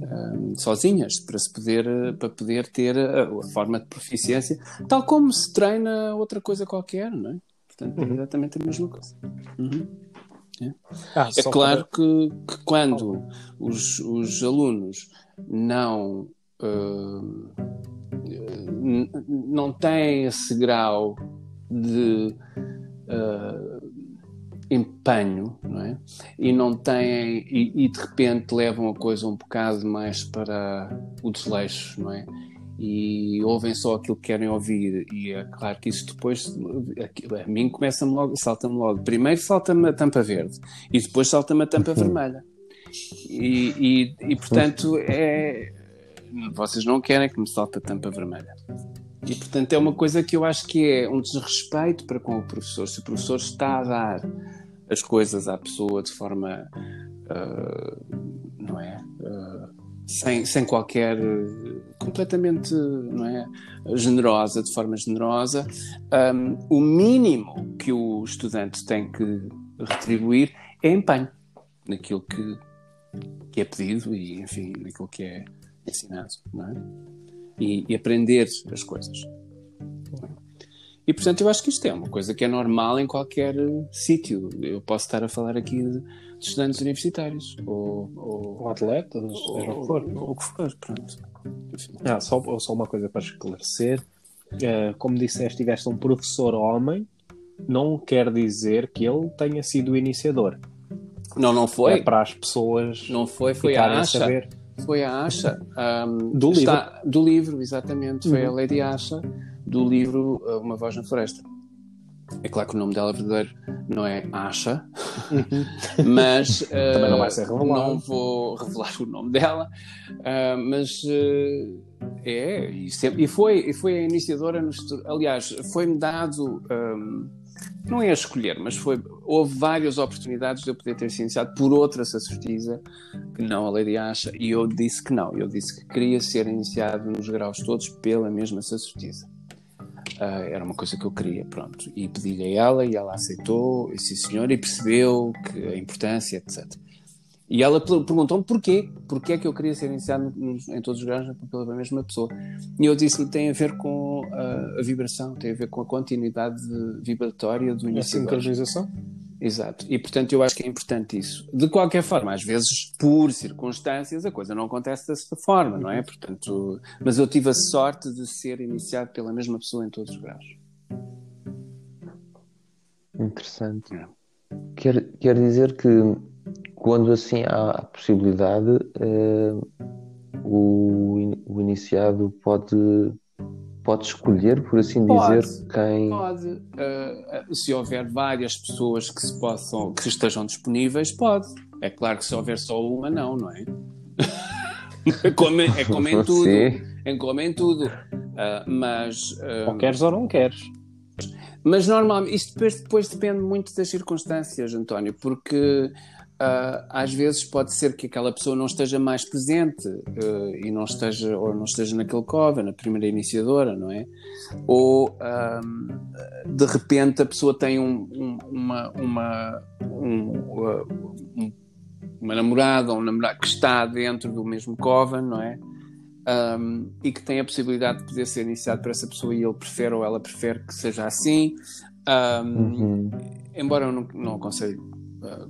Um, sozinhas, para, se poder, para poder ter a, a, forma de proficiência, tal como se treina outra coisa qualquer, não é? Portanto, é exatamente a mesma coisa. Uhum. É, ah, é claro para... que, que, quando os, os alunos não uh, não tem esse grau de uh, empenho, não é? E não têm, e, e, de repente levam a coisa um bocado mais para o desleixo, não é? E ouvem só aquilo que querem ouvir, e é claro que isso depois, a mim começa-me logo, salta-me logo. Primeiro salta-me a tampa verde, e depois salta-me a tampa uhum. vermelha. E, e, e portanto, é, vocês não querem que me salte a tampa vermelha. E, portanto, é uma coisa que eu acho que é um desrespeito para com o professor. Se o professor está a dar as coisas à pessoa de forma, uh, não é? Uh, sem, sem qualquer. completamente, não é? Generosa, de forma generosa, um, o mínimo que o estudante tem que retribuir é empenho naquilo que, que é pedido e, enfim, naquilo que é ensinado, não é? E, e aprender as coisas. E portanto eu acho que isto é uma coisa que é normal em qualquer sítio. Eu posso estar a falar aqui de, de estudantes universitários ou, ou, ou atletas, ou, ou, o que for. Ou o que for, pronto. Ah, só, só uma coisa para esclarecer. Uh, como disseste, tiveste um professor homem, não quer dizer que ele tenha sido o iniciador. Não, não foi. É para as pessoas não foi, foi a Asha. saber. Foi a Asha. Um, do está, livro. Do livro, exatamente. Foi uhum. a Lady Asha do livro uh, Uma Voz na Floresta. É claro que o nome dela verdadeiro não é Asha, uhum. mas uh, também não vai ser revelado. Não vou revelar o nome dela, uh, mas uh, é e, sempre, e, foi e foi a iniciadora. No, aliás, foi-me dado um, não é a escolher, mas foi, houve várias oportunidades de eu poder ter sido iniciado por outra sacerdotisa que não a Lady Asha, e eu disse que não, eu disse que queria ser iniciado nos graus todos pela mesma sacerdotisa. Uh, era uma coisa que eu queria, pronto. E pedi-lhe a ela e ela aceitou, e sim senhor, e percebeu que a importância, etc. E ela perguntou-me porquê, porquê é que eu queria ser iniciado em todos os graus pela mesma pessoa. E eu disse-lhe tem a ver com a, a, vibração, tem a ver com a continuidade vibratória do início. A sincronização? Exato. E portanto eu acho que é importante isso. De qualquer forma, às vezes, por circunstâncias, a coisa não acontece dessa forma, não é? Portanto, mas eu tive a sorte de ser iniciado pela mesma pessoa em todos os graus. Interessante. É. Quer, quer dizer que quando assim há a possibilidade, uh, o, o iniciado pode pode escolher, por assim pode, dizer, quem. Pode. Uh, se houver várias pessoas que se possam, que estejam disponíveis, pode. É claro que se houver só uma, não, não é? é como, é como em tudo. É como em tudo. Uh, mas. Uh, ou queres ou não queres. Mas normalmente, isto depois, depois depende muito das circunstâncias, António, porque Uh, às vezes pode ser que aquela pessoa não esteja mais presente uh, e não esteja ou não esteja naquele cover, na primeira iniciadora, não é? Ou uh, de repente a pessoa tem um, um, uma, uma, um, uma namorada ou um namorado que está dentro do mesmo coven, não é? Um, e que tem a possibilidade de poder ser iniciado por essa pessoa e ele prefere ou ela prefere que seja assim. Uhum. Embora eu não, não aconselho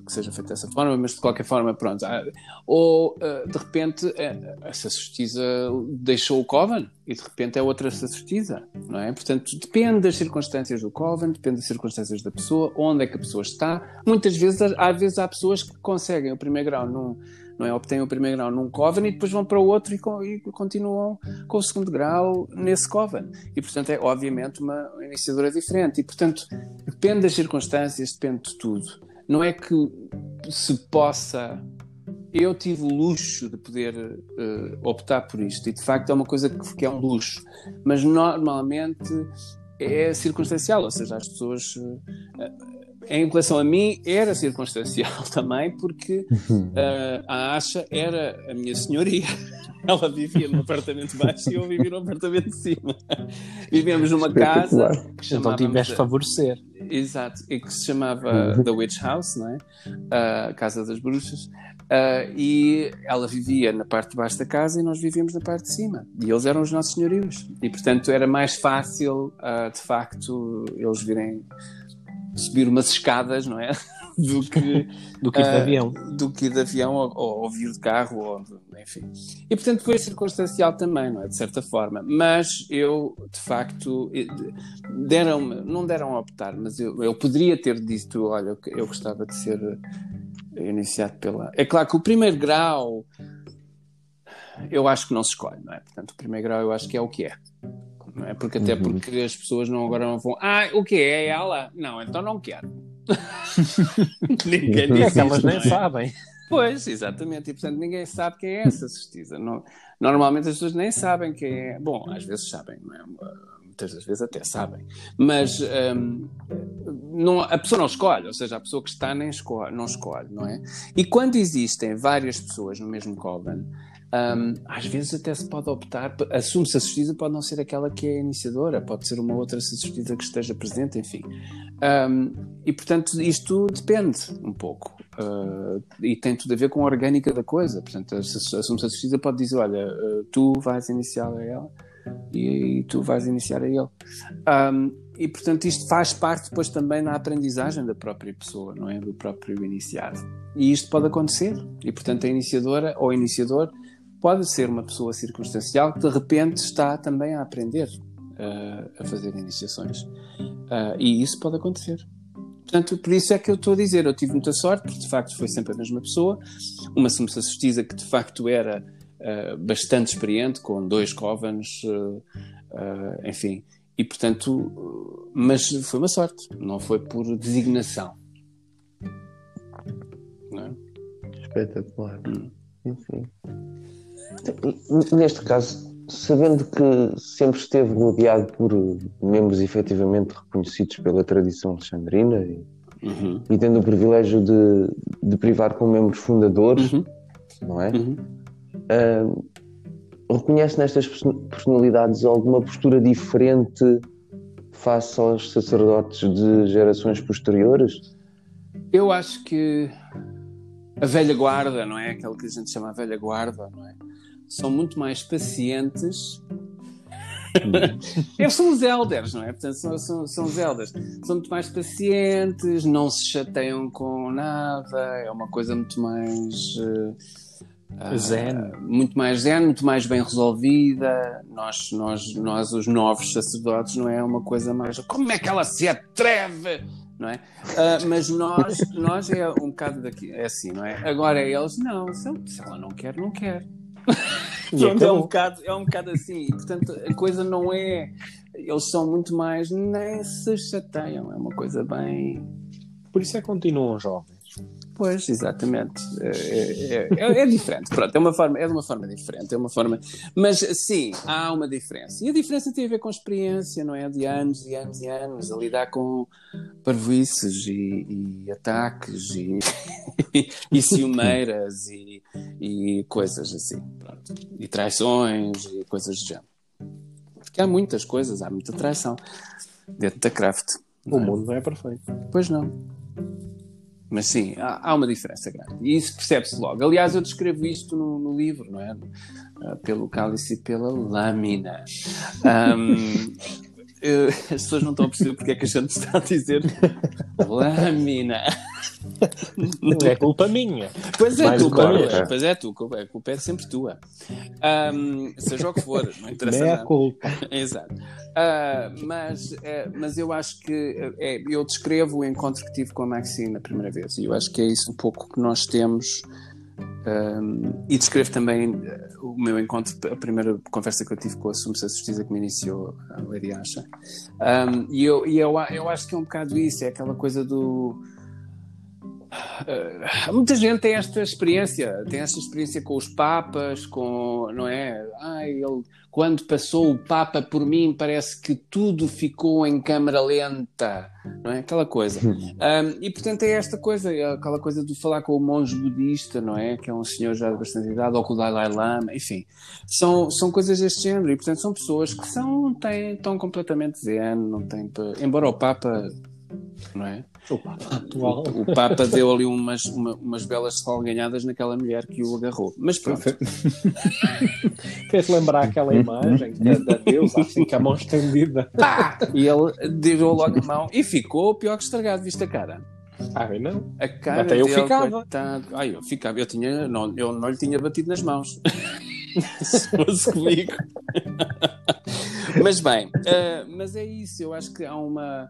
que seja feito dessa forma, mas de qualquer forma, pronto. Uh, ou uh, de repente a sacerdotisa deixou o Coven e de repente é outra sacerdotisa, não é? Portanto, depende das circunstâncias do Coven, depende das circunstâncias da pessoa, onde é que a pessoa está. Muitas vezes, às vezes há pessoas que conseguem o primeiro grau num não é? Obtêm o primeiro grau num Coven e depois vão para o outro e, e, continuam com o segundo grau nesse Coven. E, portanto, é obviamente uma iniciadora diferente. E, portanto, depende das circunstâncias, depende de tudo não é que se possa. Eu tive o luxo de poder uh, optar por isto, e de facto é uma coisa que, que é um luxo, mas normalmente é circunstancial, ou seja, as pessoas. Uh, em relação a mim, era circunstancial também, porque uh, a Asha era a minha senhoria. Ela vivia no apartamento baixo e eu vivia no apartamento de cima. Vivemos numa casa. Que então tiveste favorecer. Exato, e que se chamava uhum. The Witch House, não é? A uh, Casa das Bruxas. Uh, e ela vivia na parte de baixo da casa e nós vivíamos na parte de cima. E eles eram os nossos senhorios. E portanto era mais fácil, uh, de facto, eles virem subir umas escadas, não é? do que, do que ir de uh, avião. Do que ir de avião ou, ou, ou vir de carro, ou, enfim. E portanto foi circunstancial também, não é? De certa forma. Mas eu, de facto, deram não deram a optar, mas eu, eu poderia ter dito: olha, eu gostava de ser iniciado pela. É claro que o primeiro grau eu acho que não se escolhe, não é? Portanto, o primeiro grau eu acho que é o que é. Não é? Porque até uhum. porque as pessoas não agora não vão, ah, o que é? É ela? Não, então não quero. ninguém diz é elas nem é? sabem. Pois, exatamente. E portanto ninguém sabe quem é essa cestisa. normalmente as pessoas nem sabem quem é. Bom, às vezes sabem, não é? muitas das vezes até sabem. Mas um, não, a pessoa não escolhe, ou seja, a pessoa que está nem escolhe, não escolhe, não é? E quando existem várias pessoas no mesmo coven, um, às vezes até se pode optar, assume-se a sacerdotisa pode não ser aquela que é a iniciadora, pode ser uma outra sacerdotisa que esteja presente, enfim. Um, e portanto isto depende um pouco uh, e tem tudo a ver com a orgânica da coisa. Portanto, a a sacerdotisa pode dizer: Olha, uh, tu vais iniciar a ela e, e, tu vais iniciar a ele. Um, e portanto isto faz parte depois também na aprendizagem da própria pessoa, não é? Do próprio iniciado. E isto pode acontecer. E portanto a iniciadora ou iniciador pode ser uma pessoa circunstancial que de repente está também a aprender uh, a fazer iniciações. Uh, e isso pode acontecer. Portanto, por isso é que eu estou a dizer, eu tive muita sorte, porque de facto foi sempre a mesma pessoa, uma sacerdotisa que de facto era uh, bastante experiente, com dois covens, enfim, e portanto, mas foi uma sorte, não foi por designação. Não é? Espetacular. Hum. Enfim. Neste caso, sabendo que sempre esteve rodeado por membros efetivamente reconhecidos pela tradição alexandrina e, uhum. e tendo o privilégio de, de privar com membros fundadores, uhum. não é? Uhum. Uh, reconhece nestas personalidades alguma postura diferente face aos sacerdotes de gerações posteriores? Eu acho que a velha guarda, não é? Aquela que a gente chama a velha guarda, não é? São muito mais pacientes. Eles são os elders, não é? Portanto, são, são, são os elders. São muito mais pacientes, não se chateiam com nada, é uma coisa muito mais. Uh, zen. Uh, muito mais zen, muito mais bem resolvida. Nós, nós, nós, os novos sacerdotes, não é uma coisa mais. Como é que ela se atreve? Não é? Uh, mas nós, nós é um bocado daqui, é assim, não é? Agora eles, não, se ela não quer, não quer. Pronto, é, um bocado, é um bocado assim. E, portanto, a coisa não é. Eles são muito mais. Nem se chateiam. É uma coisa bem. Por isso é que continuam jovens. Pois, exatamente. É, é, é, é, diferente. Pronto, é uma forma, é de uma forma diferente. É uma forma. Mas sim, há uma diferença. E a diferença tem a ver com experiência, não é? De anos e anos e anos, a lidar com parvoices e, e ataques e, e ciumeiras e, e coisas assim. Pronto. E traições e coisas do género. Porque há muitas coisas, há muita traição dentro da craft. O mundo não é perfeito. Pois não. Mas sim, há, há uma diferença grande. E isso percebe-se logo. Aliás, eu descrevo isto no, no livro, não é? Uh, pelo cálice e pela lâmina. Um, eu, as pessoas não estão a perceber porque é que a gente está a dizer lâmina. Não é culpa minha. Pois é, culpa minha. Pois é, tu, a culpa é sempre tua. Um, seja o que for, não interessa é nada. culpa. Exato. Uh, mas, é, mas eu acho que é, eu descrevo o encontro que tive com a Maxine na primeira vez e eu acho que é isso um pouco que nós temos um, e descrevo também uh, o meu encontro, a primeira conversa que eu tive com a Sumsa Justiça que me iniciou, a Lady Asha. Um, e eu, e eu, eu acho que é um bocado isso, é aquela coisa do. Uh, muita gente tem esta experiência, tem esta experiência com os papas, com, não é? Ai, ele quando passou o Papa por mim, parece que tudo ficou em câmara lenta, não é? Aquela coisa. Um, e portanto é esta coisa, é aquela coisa de falar com o monge budista, não é? Que é um senhor já de bastante idade, ou com o Dalai Lama, enfim. São, são coisas deste género e portanto são pessoas que são, têm, estão completamente zen, não têm. Embora o Papa, não é? O Papa atual. O, o Papa deu ali umas, uma, umas belas salganhadas naquela mulher que o agarrou. Mas pronto. Fez lembrar aquela imagem da, da deusa, assim, com a mão estendida. Pá! E ele deu logo a mão e ficou pior que estragado, viste a cara. Ah, não? A cara Até eu dele, ficava. coitado. Ai, eu ficava. Eu, tinha, não, eu não lhe tinha batido nas mãos. Se fosse comigo. mas bem, uh, mas é isso. Eu acho que há uma,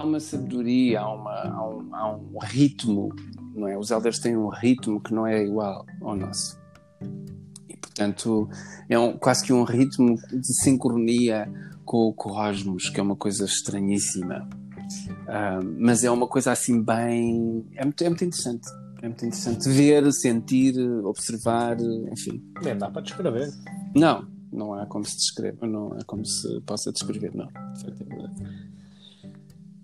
há uma sabedoria, há, uma, há, um, há um ritmo, não é? Os elders têm um ritmo que não é igual ao nosso. E, portanto, é um, quase que um ritmo de sincronia com o cosmos, que é uma coisa estranhíssima. Ah, mas é uma coisa assim bem. É muito, é muito interessante. É muito interessante ver, sentir, observar, enfim. Nem dá para descrever. Não, não há como se descreva, não há como se possa descrever, não. De é verdade.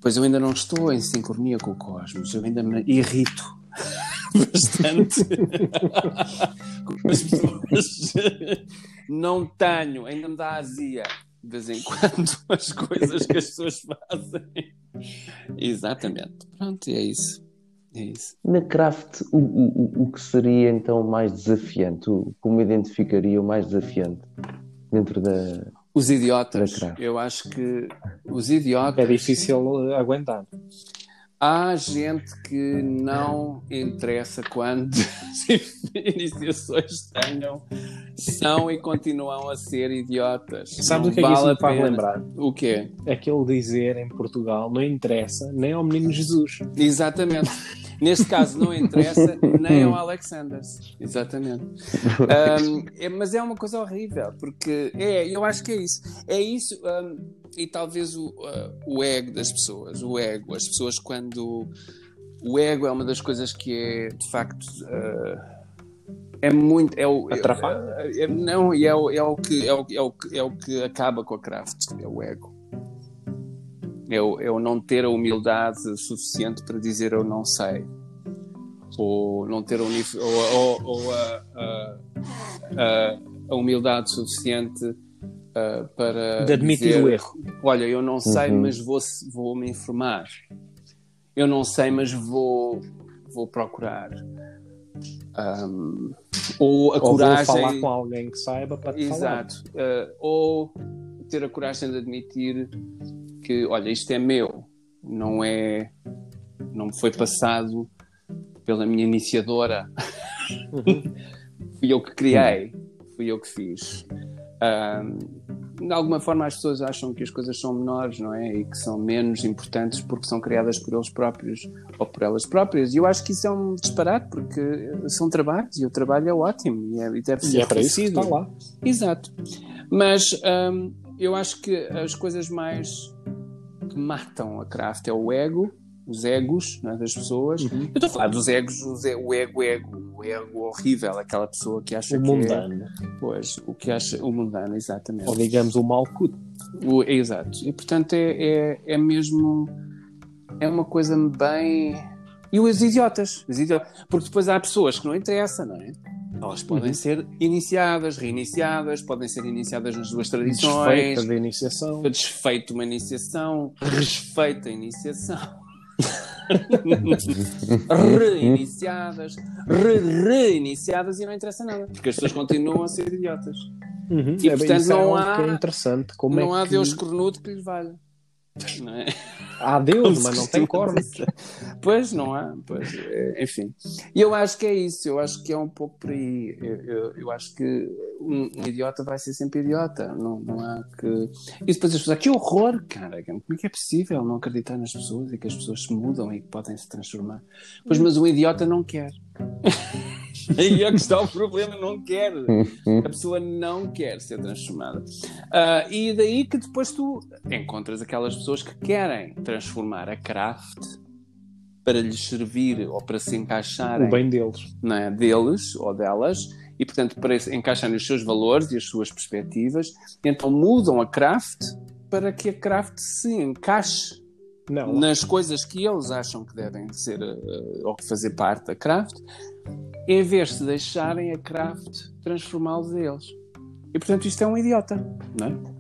Pois eu ainda não estou em sincronia com o cosmos, eu ainda me irrito bastante com as pessoas. Não tenho, ainda me dá azia de vez em quando as coisas que as pessoas fazem. Exatamente. Pronto, é isso. É isso. Na craft, o, o, o que seria então mais desafiante? O- Como identificaria o mais desafiante dentro da. Os idiotas. Eu acho que os idiotas. É difícil aguentar. Há gente que não interessa quando as iniciações tenham, são e continuam a ser idiotas. Sabes Não o que é que isso me faz lembrar? O quê? Aquele dizer em Portugal não interessa nem ao menino Jesus. Exatamente. Neste caso não interessa nem ao Alexanders. Exatamente. Um, é- mas é uma coisa horrível, porque é, eu acho que é isso. É isso, um, e talvez o, uh, o ego das pessoas, o ego, as pessoas quando. O ego é uma das coisas que é, de facto. uh, é muito. É o, Atrapalha? é- é- não, e é, o- é, o que, é, o, é, o, que- é o que acaba com a craft, é o ego. É o, é o não ter a humildade suficiente para dizer eu não sei. Ou não ter a, ou, ou- ou a- a- a humildade suficiente uh, para. De admitir dizer, o erro. Olha, eu não sei, Uhum. mas vou, vou me informar. Eu não sei, mas vou, vou procurar. Um, ou a Ou vou coragem. falar com alguém que saiba para te falar. Exato. Uh, ou ter a coragem de admitir que, olha, isto é meu, não é. Não me foi passado pela minha iniciadora. fui eu que criei, fui eu que fiz. Um, de alguma forma, as pessoas acham que as coisas são menores, não é? E que são menos importantes porque são criadas por eles próprios ou por elas próprias. E eu acho que isso é um disparate, porque são trabalhos e o trabalho é ótimo e, é, e deve ser E é para isso que está lá. Exato. Mas hum, eu acho que as coisas mais que matam a craft é o ego, os egos né, das pessoas. Uhum. Eu estou a falar dos egos, os o ego, ego, o ego horrível, aquela pessoa que acha O que mundano. é. Pois, o que acha o mundano, exatamente. Ou digamos o malcudo. O- exato. E portanto é, é, é mesmo. É uma coisa bem. E os idiotas, os idiotas. Porque depois há pessoas que não interessa, não é? Elas podem Uhum. ser iniciadas, reiniciadas, podem ser iniciadas nas duas tradições, Desfeita da iniciação. desfeito uma iniciação, respeita a iniciação. reiniciadas, re- reiniciadas e não interessa nada, porque as pessoas continuam a ser idiotas. Uhum. E, É portanto, é não há- é interessante. Como não é há que... Deus cornudo que lhe valha. Não é? Há Deus, mas não tem cornos. Pois, não há. Pois, é, enfim. E eu acho que é isso. Eu acho que é um pouco por aí. Eu, eu, eu acho que um, um idiota vai ser sempre idiota. Não, não há que. E depois as pessoas. Que horror, cara. Como é que é possível não acreditar nas pessoas e que as pessoas se mudam e que podem se transformar? Pois, mas um idiota não quer. Aí é que está o problema, não quer. A pessoa não quer ser transformada. Ah, e daí que depois tu encontras aquelas pessoas que querem transformar a craft para lhes servir ou para se encaixarem O bem deles. não é, deles ou delas e, portanto, para encaixarem os seus valores e as suas perspectivas. Então mudam a craft para que a craft se encaixe Não. nas coisas que eles acham que devem ser eh, ou que fazer parte da craft, em vez de deixarem a craft transformá-los a eles. E portanto isto é um idiota, não é?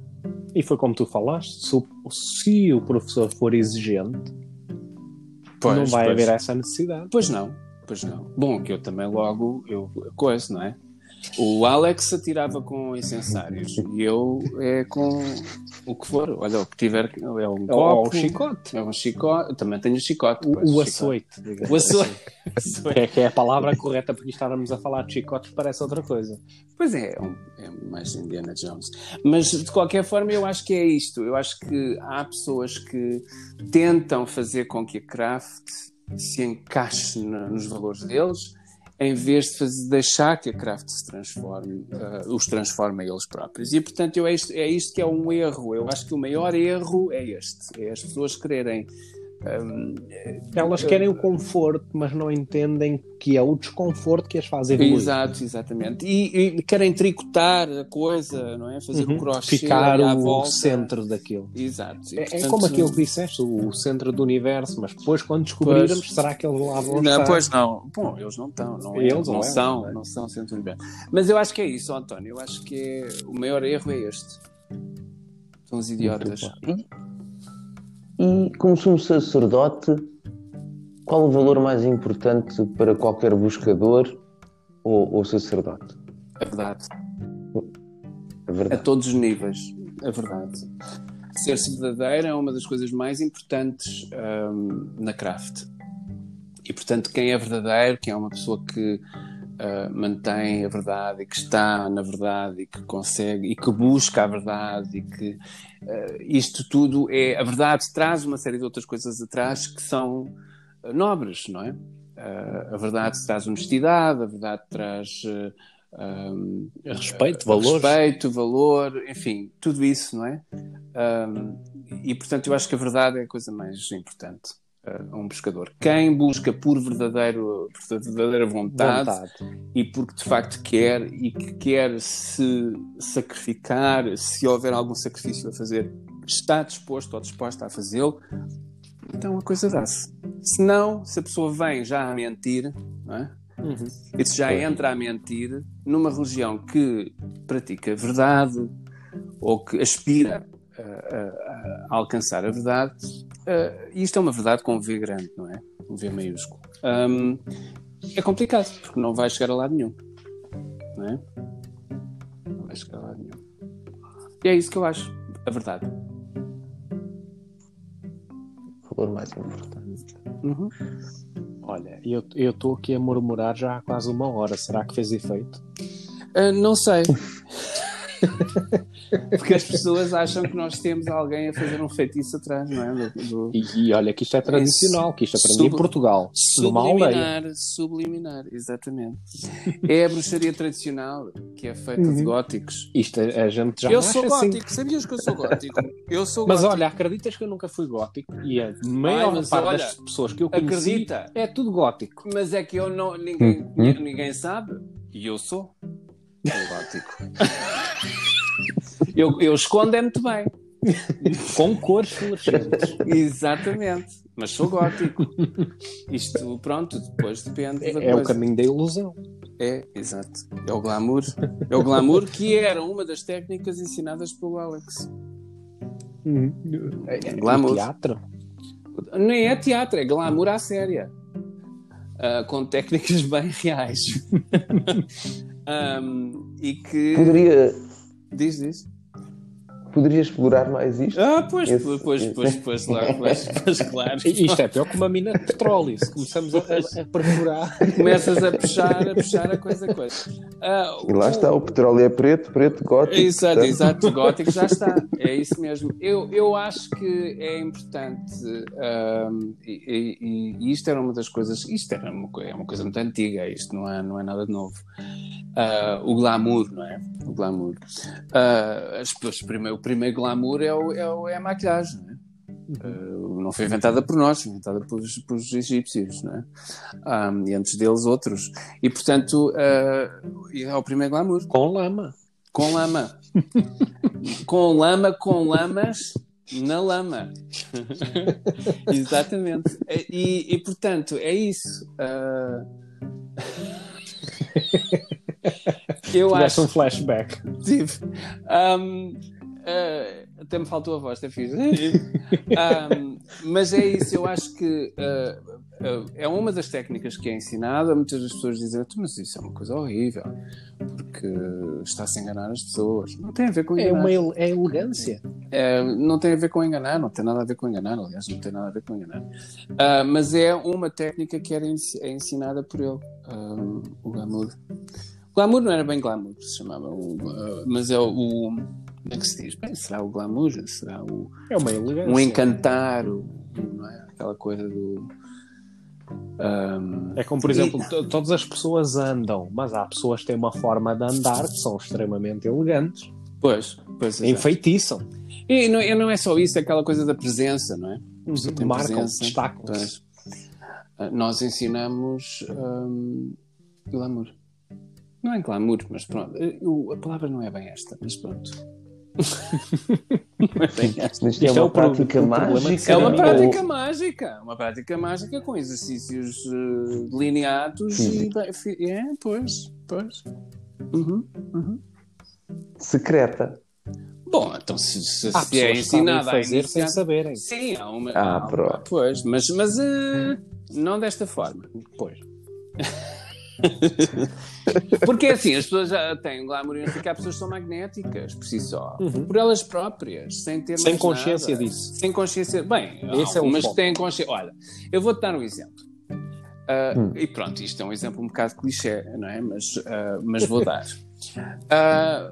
E foi como tu falaste, se o, se o professor for exigente, não vai haver essa necessidade. Pois não, pois não. Bom, que eu também logo eu coisa, não é? O Alex atirava com incensários e eu é com o que for. Olha, o que tiver é um É o- copo, o chicote. é um chicote. Eu também tenho chicote. O, pois, o chicote. açoite. digamos O açoite. Que é, que é a palavra correta porque estávamos a falar de chicotes parece outra coisa. Pois é, é, um- é mais Indiana Jones. Mas de qualquer forma, eu acho que é isto. Eu acho que há pessoas que tentam fazer com que a craft se encaixe nos valores deles, em vez de fazer- deixar que a craft se transforme, eh, os transforme a eles próprios. E portanto, eu, é, isto, é isto que é um erro. Eu acho que o maior erro é este: é as pessoas quererem. Hum, Elas querem o conforto, mas não entendem que é o desconforto que as faz evoluir. Exato, exatamente. E, e querem tricotar a coisa, não é? Fazer Uhum. o crochê Ficar o volta. centro daquilo. Exato. E, É, é portanto, como aquilo que disseste, o centro do universo, mas depois quando descobrirmos, Pois. será que eles lá vão Não, estar? pois não. Bom, eles não estão, não, é? Eles não, é, são, não é? não são centro do universo. Mas eu acho que é isso, António. Eu acho que é- o maior erro é este. São os idiotas. E como se um sacerdote, qual o valor mais importante para qualquer buscador ou, ou sacerdote? É verdade. É A verdade. todos os níveis. É verdade. Ser-se verdadeiro é uma das coisas mais importantes hum, na craft. E portanto, quem é verdadeiro, quem é uma pessoa que ah, mantém a verdade e que está na verdade e que consegue e que busca a verdade e que ah, isto tudo é a verdade traz uma série de outras coisas atrás que são ah, nobres, não é? Ah, a verdade traz honestidade, a verdade traz hum, Respeito, valores. respeito, valor, enfim, tudo isso, não é? Um, e portanto, eu acho que a verdade é a coisa mais importante uh, a um buscador. Quem busca por verdadeiro, por verdadeira vontade, Vontade. e porque de facto quer e que quer se sacrificar, se houver algum sacrifício a fazer, está disposto ou disposta a fazê-lo, então a coisa dá-se. Se não, se a pessoa vem já a mentir, não é? Uhum. E se já entra a mentir numa religião que pratica verdade ou que aspira a, a- a alcançar a verdade, uh, isto é uma verdade com V grande, não é? Um V maiúsculo. Um, é complicado, porque não vai chegar a lado nenhum. Não é? Não vai chegar a lado nenhum. E é isso que eu acho, a verdade. O valor mais importante. Uhum. Olha, eu eu estou aqui a murmurar já há quase uma hora. Será que fez efeito? Uh, não sei. Porque as pessoas acham que nós temos alguém a fazer um feitiço atrás, não é? Do, do- E, e olha que isto é tradicional, que isto aprendi em Sub- Portugal, numa aldeia. Subliminar, subliminar, exatamente. É a bruxaria tradicional que é feita de Uhum. góticos. Isto a, a gente já eu sou assim. gótico, sabias que eu sou gótico? Eu sou Mas gótico. olha, acreditas que eu nunca fui gótico? E a maior mas parte olha, das pessoas que eu conheci acredita. é tudo gótico. Mas é que eu não. Ninguém, Hum, ninguém sabe. E eu sou. Eu, eu escondo é muito bem. Com cores fluorescentes. Exatamente. Mas sou gótico. Isto, pronto, depois depende da É, é o coisa. caminho da ilusão. É, exato. É o glamour. É o glamour que era uma das técnicas ensinadas pelo Alex. É, é, Glamour. teatro. Nem é teatro, é glamour à séria. Ah, com técnicas bem reais. Ahm, e que. Poderia, Diz, diz. Poderia explorar mais isto? Ah, pois, Esse- pois, pois, pois, pois, lá, pois, pois, claro. Isto é pior que uma mina de petróleo. Se começamos a, a, a perfurar. Começas a puxar, a puxar a coisa, a coisa. Ah, E lá está, o petróleo é preto, preto, gótico. Exato, portanto, exato, gótico já está, é isso mesmo. Eu, eu acho que é importante, ahm, e, e- e isto era uma das coisas, isto era uma, é uma coisa muito antiga, isto não é, não é nada de novo. Ah, o glamour, não é? O glamour. Ah, as pessoas, primeiro, o primeiro glamour é, o, é, o- é a maquilhagem, não é? Ah, não foi inventada por nós, foi inventada pelos, pelos egípcios, não é? Ah, e antes deles outros. E portanto, ah, é o primeiro glamour. Com lama. Com lama. com lama, com lamas na lama. Exatamente. E, e, portanto, é isso. Ah, Eu acho um flashback. tive. Ahm, ah, até me faltou a voz, até fiz. Ahm, mas é isso, eu acho que ah, ah, é uma das técnicas que é ensinada. Muitas das pessoas dizem, "Tu, mas isso é uma coisa horrível, porque está-se a enganar as pessoas. Não tem a ver com É enganar. uma ele- é elegância. É, não tem a ver com enganar, não tem nada a ver com enganar, aliás, não tem nada a ver com enganar. Mas é uma técnica que era é ensinada por ele, ah, o glamour. O glamour não era bem glamour, se chamava, o, mas é o, o- Como é que se diz? Bem, será o glamour? Será o, É uma elegância. um encantar? O, não é? Aquela coisa do. ah, É como, por exemplo, to- todas as pessoas andam, mas há pessoas que têm uma forma de andar que são extremamente elegantes. pois, pois. Enfeitiçam. E não, e não é só isso, é aquela coisa da presença, não é? tem Marcam, destacam-se. Ah, Nós ensinamos hum, glamour. Não é glamour, mas pronto. Eh, A palavra não é bem esta, mas pronto. É. Isto é Isto é uma prática mágica. É uma Ou- prática mágica. Uma prática mágica com exercícios eh, delineados e. É, pois, pois. Uhum, uhum. Secreta. Bom, então se, se, Há se é ensinada a fazer sem saberem. Sim, há uma. Ah, há- pronto. Pois, mas, mas eh, não desta forma. Pois. Porque assim, as pessoas já têm um glamour porque há pessoas que são magnéticas por si só, Uhum. por elas próprias, sem ter Sem consciência nada. disso. Sem consciência. Bem, Esse é o algumas foco. que têm consciência. Olha, eu vou-te dar um exemplo. Ah, Hum. E pronto, isto é um exemplo um bocado clichê, não é? Mas, ah, mas vou dar. Ah,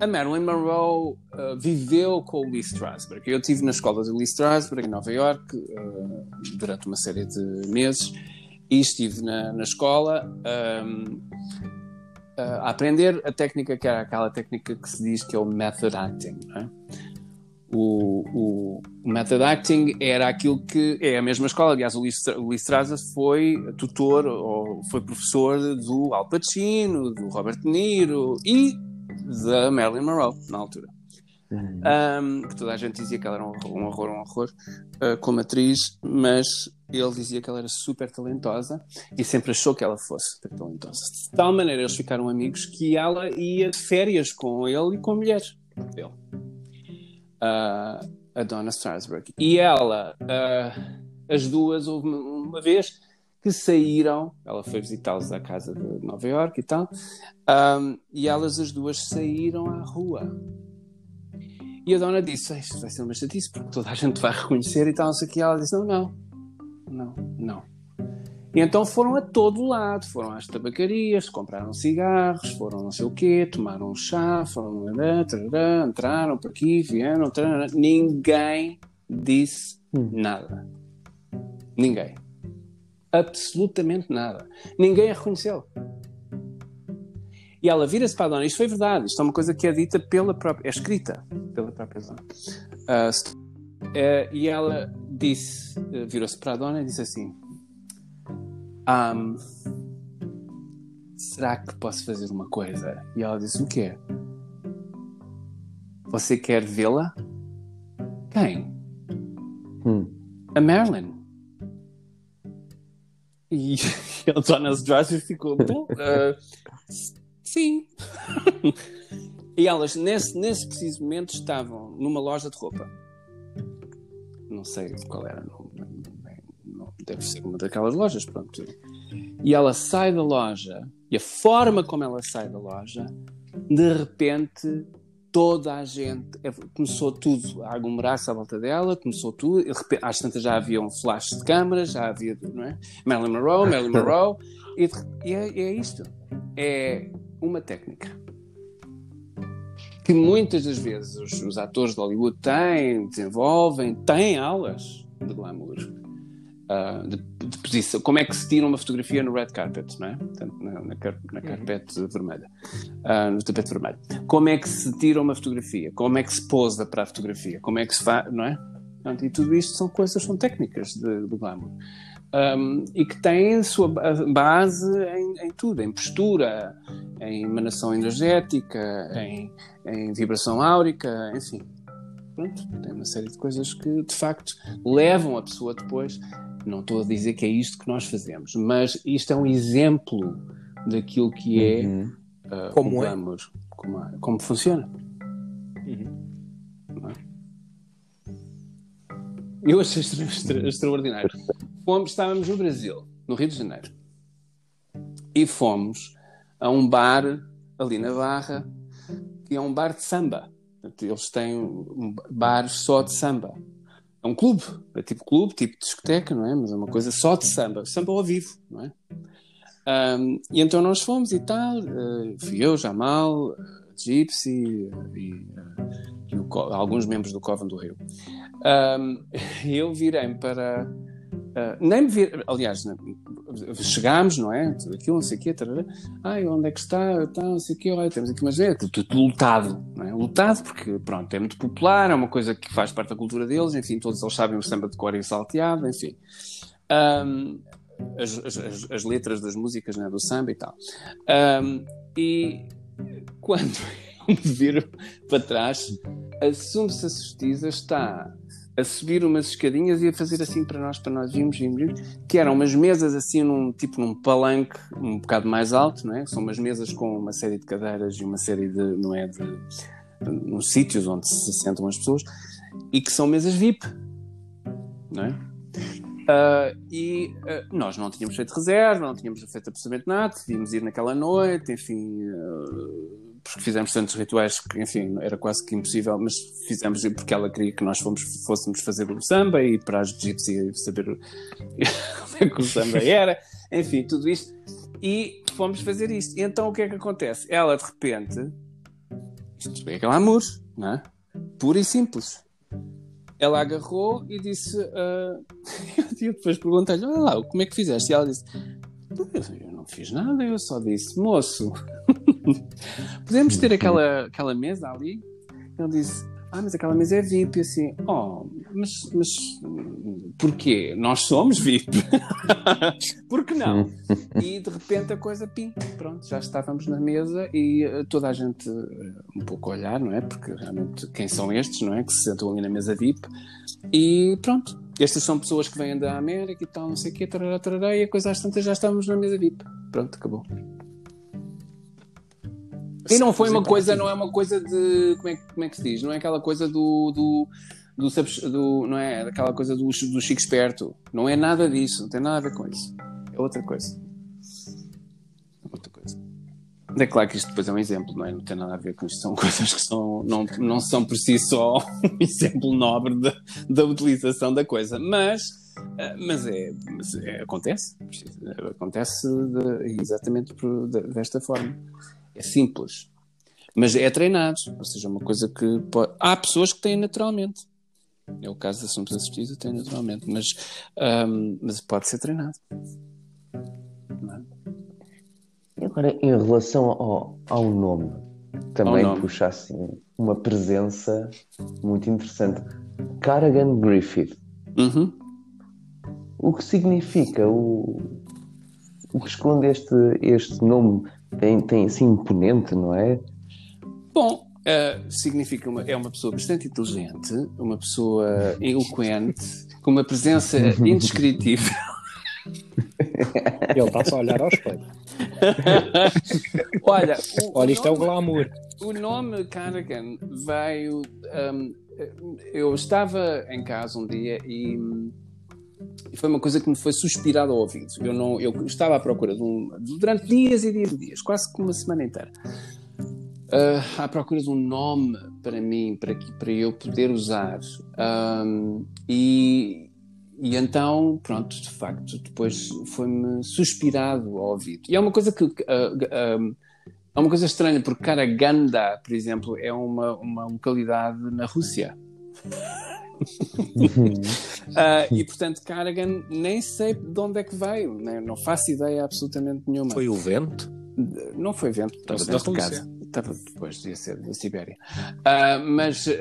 a Marilyn Monroe viveu com o Lee Strasberg. Eu estive na escola de Lee Strasberg em Nova York durante uma série de meses e estive na, na escola ah, a aprender a técnica que era aquela técnica que se diz que é o method acting. é? O, o, method acting era aquilo que é a mesma escola. Aliás, o Lee Strasberg foi tutor ou foi professor do Al Pacino, do Robert De Niro e da Marilyn Monroe na altura. Um, que toda a gente dizia que ela era um um horror, um horror uh, como atriz, mas ele dizia que ela era super talentosa e sempre achou que ela fosse super talentosa. De tal maneira eles ficaram amigos que ela ia de férias com ele e com a mulher dele, uh, a Donna Strasberg. E ela, uh, as duas, houve uma vez que saíram, ela foi visitá-los à casa de Nova York e tal, um, e elas as duas saíram à rua. E a dona disse: Isto vai ser uma chatice porque toda a gente vai reconhecer e tal, não sei o que. E ela disse: Não, não, não, não. E então foram a todo lado, foram às tabacarias, compraram cigarros, foram não sei o quê, tomaram um chá, foram tarará, entraram por aqui, vieram, tarará. ninguém disse hum. nada. Ninguém absolutamente nada. Ninguém a reconheceu. E ela vira-se para a dona, isto foi verdade, isto é uma coisa que é dita pela própria, é escrita pela própria dona. Uh, e ela disse, uh, virou-se para a dona e disse assim: um, Será que posso fazer uma coisa? E ela disse: O quê? Você quer vê-la? Quem? Hum. A Marilyn. E a Dona Strasser ficou, uh, sim. e elas, nesse, nesse preciso momento, estavam numa loja de roupa. Não sei qual era, não, não, deve ser uma daquelas lojas, pronto. E ela sai da loja, e a forma como ela sai da loja, de repente toda a gente, é, começou tudo a aglomerar-se à volta dela, começou tudo, e, às tantas já havia um flash de câmaras, já havia, não é? Marilyn Monroe, Marilyn Monroe, e, e é, é isto, é uma técnica que muitas das vezes os, os atores de Hollywood têm, desenvolvem, têm aulas de glamour uh, de, de, posição. Como é que se tira uma fotografia no red carpet, não é? Portanto, na, na, na carpete uhum. vermelha, uh, no tapete vermelho. Como é que se tira uma fotografia? Como é que se posa para a fotografia? Como é que se faz, não é? Portanto, e tudo isto são coisas, são técnicas de, de glamour. Um, e que têm sua base em, em, tudo, em postura, em emanação energética, em, em vibração áurica, enfim. Pronto, tem uma série de coisas que de facto levam a pessoa depois não estou a dizer que é isto que nós fazemos, mas isto é um exemplo daquilo que é uhum. uh, como, é? como, como, funciona. Uhum. É? Eu achei extra, extra, extraordinário. Fomos, estávamos no Brasil, no Rio de Janeiro, e fomos a um bar ali na Barra, que é um bar de samba. Eles têm um bar só de samba é um clube, é tipo clube, tipo discoteca, não é? Mas é uma coisa só de samba, samba ao vivo, não é? Um, e então nós fomos e tal, uh, fui eu, Jamal, uh, Gypsy uh, e, e o, alguns membros do Coven do Rio. Um, eu virei para Uh, nem me vir, aliás, chegámos, não é? Aquilo, não sei o quê, tarará. ai, onde é que está? Tá, não sei o quê, olha, temos aqui umas é, tudo, tudo lutado, não é? Lutado porque, pronto, é muito popular, é uma coisa que faz parte da cultura deles, enfim, todos eles sabem o samba de cor e salteado, enfim. Um, as, as, as, letras das músicas né, do samba e tal. Um, e quando eu me viro para trás, assume-se a justiça, está a subir umas escadinhas e a fazer assim para nós, para nós vimos, vimos, que eram umas mesas assim, num, tipo num palanque um bocado mais alto, não é? São umas mesas com uma série de cadeiras e uma série de, não é, de uns sítios onde se sentam as pessoas e que são mesas VIP, não é? Uh, e uh, nós não tínhamos feito reserva, não tínhamos feito absolutamente nada, devíamos ir naquela noite, enfim, uh, porque fizemos tantos rituais que, enfim, era quase que impossível, mas fizemos porque ela queria que nós fomos, fôssemos fazer o samba e para as gypsy saber como é que o samba era, enfim, tudo isto. E fomos fazer isto. E então o que é que acontece? Ela de repente, isto é amor, não é? Puro e simples. Ela agarrou e disse. Uh... eu depois perguntei-lhe: Olha lá, como é que fizeste? E ela disse: Eu fiz nada, eu só disse, moço, Podemos ter aquela, aquela mesa ali? Ele disse: Ah, mas aquela mesa é VIP. E assim, oh, mas, mas porquê? Nós somos VIP. Por que não? e de repente a coisa pim, pronto, já estávamos na mesa e uh, toda a gente uh, um pouco a olhar, não é? Porque realmente quem são estes, não é? Que se sentam ali na mesa VIP e pronto. Estas são pessoas que vêm da América e tal, não sei o quê, tarará, tarará, e a coisa às tantas já estávamos na mesa VIP. Pronto, acabou. E não foi uma coisa, não é uma coisa de. Como é, como é que se diz? Não é aquela coisa do. do do, do- não é aquela coisa do, do Chico Esperto. Não é nada disso, não tem nada a ver com isso. É outra coisa. É outra coisa. É claro que isto depois é um exemplo, não é? Não tem nada a ver com isto. São coisas que são, não, não são por si só um exemplo nobre da, da utilização da coisa. Mas, eh, mas, é, mas é- acontece. Acontece de- exatamente por- de- desta forma. É simples. Mas é treinado. Ou seja, uma coisa que pode... Há pessoas que têm naturalmente. É o caso da Assuntos Assistida, tem naturalmente. Mas, mas pode ser treinado. Agora, em relação ao, ao nome, também Ao nome. puxa assim uma presença muito interessante. Carrigan Griffith. Uhum. O que significa? O, o que esconde este, este nome? Tem, tem assim imponente, não é? Bom, eh, significa uma, é uma pessoa bastante inteligente, uma pessoa eloquente, com uma presença indescritível. Ele está a olhar ao espelho. Olha, o, Olha, isto é o nome, glamour. o nome Carrigan veio. hum, eu estava em casa um dia e, foi uma coisa que me foi suspirada ao ouvido. Eu, não, eu estava à procura de um. durante dias e dias e dias, quase que uma semana inteira. ah, à procura de um nome para mim, para, que, para eu poder usar. Hum, e, e então, pronto, de facto, depois foi-me suspirado ao ouvido. E é uma coisa que. ah, ah, é uma coisa estranha, porque Karaganda, por exemplo, é uma, uma localidade na Rússia. Ah, e portanto, Karagan, nem sei de onde é que veio, né? não faço ideia absolutamente nenhuma. Foi o vento? Não foi vento, estava da dentro de Rússia. casa. Estava depois, devia ser da Sibéria. Ah, mas ah,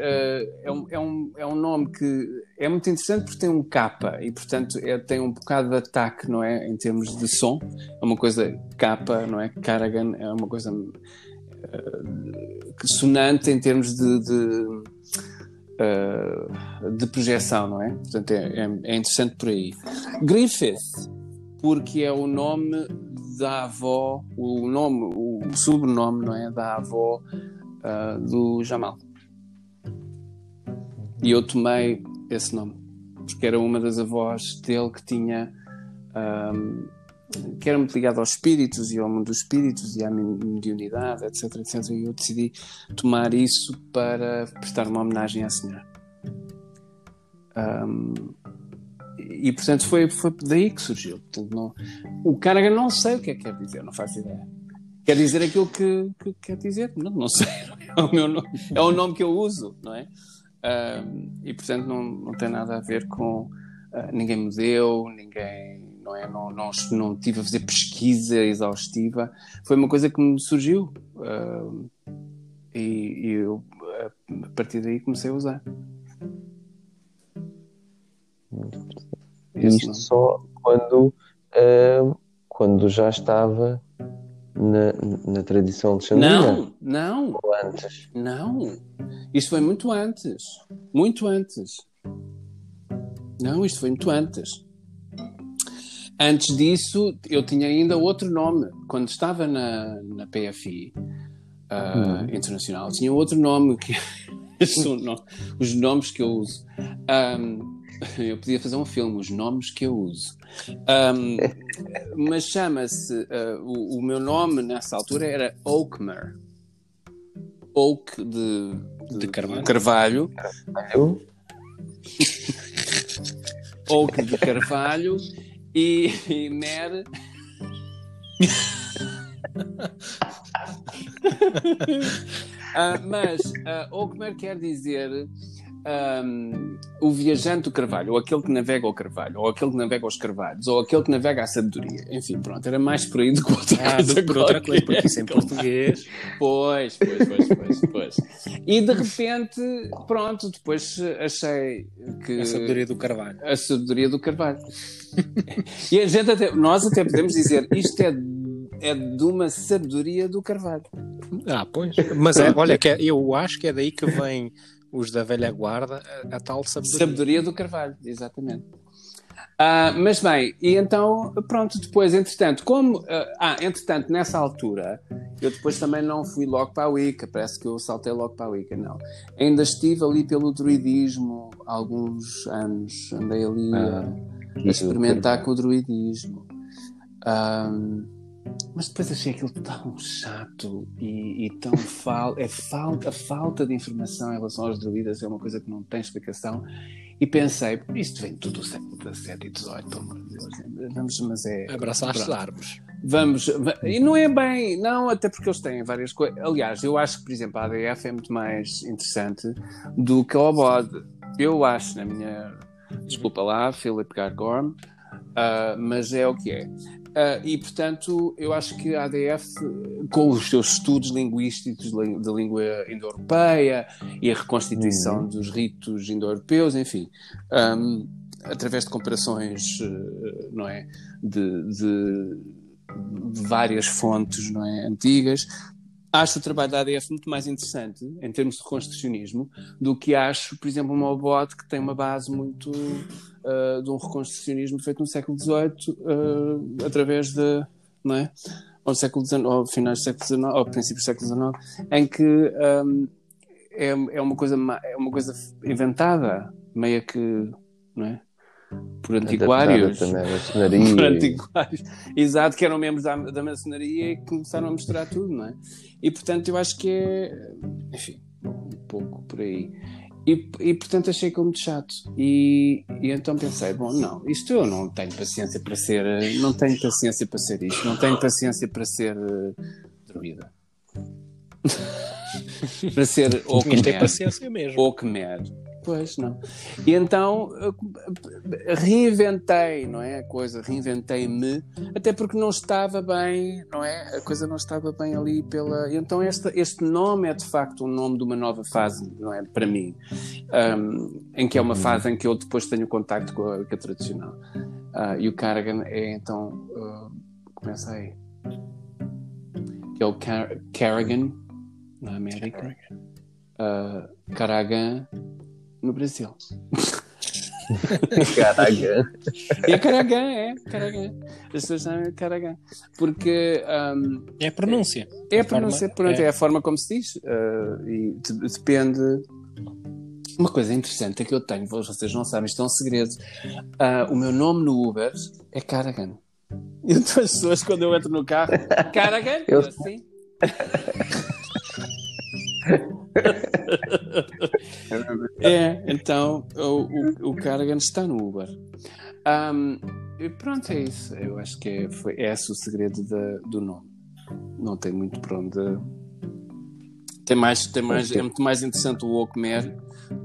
é, um, é, um, é um nome que é muito interessante porque tem um capa e, portanto, é, tem um bocado de ataque, não é? Em termos de som. É uma coisa capa, não é? Caragan é uma coisa que sonante em termos de. de de projeção, não é? Portanto, é, é- é interessante por aí. Griffith, porque é o nome da avó, o nome, o sobrenome, não é? Da avó ah, do Jamal. E eu tomei esse nome, porque era uma das avós dele que tinha. ahm, que era muito ligado aos espíritos e ao mundo dos espíritos e à mediunidade, etc, etc. E eu decidi tomar isso para prestar uma homenagem à senhora. Ahm, e portanto foi, foi daí que surgiu. Não, o Caraga não sei o que é que quer dizer, não faço ideia. Quer dizer aquilo que, que quer dizer? Não, não sei. É o, meu nome, é o nome que eu uso, não é? Ahm, e portanto não, não tem nada a ver com. ah, ninguém me deu, ninguém. Não, é? não, não, não tive a fazer pesquisa exaustiva. Foi uma coisa que me surgiu. ahm, e, e eu, a partir daí, comecei a usar. Isto nome. só quando, ah, quando já estava na, na tradição alexandrina. Não, não. Ou antes. Não, isto foi muito antes. Muito antes. Não, isto foi muito antes. Antes disso, eu tinha ainda outro nome. Quando estava na, na PFI ah, Internacional, tinha outro nome que. os nomes que eu uso. Ahm, eu podia fazer um filme, os nomes que eu uso. Ahm, mas chama-se. ah, o, o meu nome nessa altura era Oakmer. Oak de, De carvalho. carvalho. Eu, Oak de carvalho e, e Mer. Ah, mas uh, Oakmer quer dizer ahm, o viajante do carvalho, ou aquele que navega ao carvalho, ou aquele que navega aos carvalhos, ou aquele que navega à sabedoria. Enfim, pronto, era mais por aí do que outra Ah, coisa. por outra coisa, porque isso em português. Pois, pois, pois, pois, pois. E de repente, pronto, depois achei que A sabedoria do Carvalho. a sabedoria do Carvalho. e a gente até, nós até podemos dizer isto é, é de uma sabedoria do Carvalho. Ah, pois. Mas é, olha, que é- eu acho que é daí que vem os da velha guarda, a, a tal sabedoria. Sabedoria do Carvalho, exatamente. Ah, mas bem, e então, pronto, depois, entretanto, como. ah, ah, entretanto, nessa altura, eu depois também não fui logo para a Wicca, parece que eu saltei logo para a Wicca, não. Ainda estive ali pelo druidismo alguns anos, andei ali a- Ah, a, experimentar com o druidismo. Ahm, mas depois achei aquilo tão chato e, e tão fal é falta, a falta de informação em relação aos druidas é uma coisa que não tem explicação. E pensei, isto vem tudo do século XVII e XVIII, pelo amor de Deus. Vamos, mas é. Abraçar as árvores. Vamos, va- e não é bem, não, até porque eles têm várias coisas. Aliás, eu acho que, por exemplo, a ADF é muito mais interessante do que a OBOD. Eu acho, na minha. Desculpa lá, Philip Gargorm, ah, mas é o que é. Ah, e, portanto, eu acho que a ADF, com os seus estudos linguísticos da língua indo-europeia e a reconstituição dos ritos indo-europeus, enfim, ahm, através de comparações, eh, não é? de, de- de várias fontes não é, antigas. Acho o trabalho da ADF muito mais interessante em termos de reconstrucionismo do que acho, por exemplo, uma OBOT que tem uma base muito uh, de um reconstrucionismo feito no século XVIII uh, através de, não é? Ao século XIX, ao finais do século XIX, ao princípio do século XIX, em que um, é, é, uma coisa, é uma coisa inventada, meio que, não é? Por antiquários. Também maçonaria por antiquários. Exato, que eram membros da, da maçonaria e que começaram a misturar tudo, não é? E portanto eu acho que é, enfim, um pouco por aí. E, e portanto achei aquilo muito chato. E, e então pensei, bom, não, isto eu não tenho paciência para ser, não tenho paciência para ser isto, não tenho paciência para ser eh, druida. para ser ou Khmer. paciência mesmo. Ou Khmer. Pois, não. E então eu reinventei, não é? A coisa, reinventei-me, até porque não estava bem, não é? A coisa não estava bem ali pela. Então este, este nome é de facto um nome de uma nova fase, não é? Para mim, Um, em que é uma fase em que eu depois tenho contacto com a, com a tradicional. Ah, e o Carrigan é então. ah, começa aí. Que é o Car Carrigan, na América. Uh, Caragan no Brasil. Caraca. E é Caragan, é Caragan. As pessoas chamam Caragan. Porque um, É a pronúncia. é a forma- pronúncia, pronto, é. é. a forma como se diz. uh, e de- depende. Uma coisa interessante é que eu tenho, vocês não sabem, isto é um segredo. Uh, o meu nome no Uber é Caragan. E então as pessoas, quando eu entro no carro, Caragan, Eu- eu assim. É, então o, o, o Carrigan está no Uber. E pronto, é isso. Eu acho que é, foi, é esse o segredo da- do nome. Não tem muito para onde. Tem mais, tem mais, é muito mais interessante o Okmer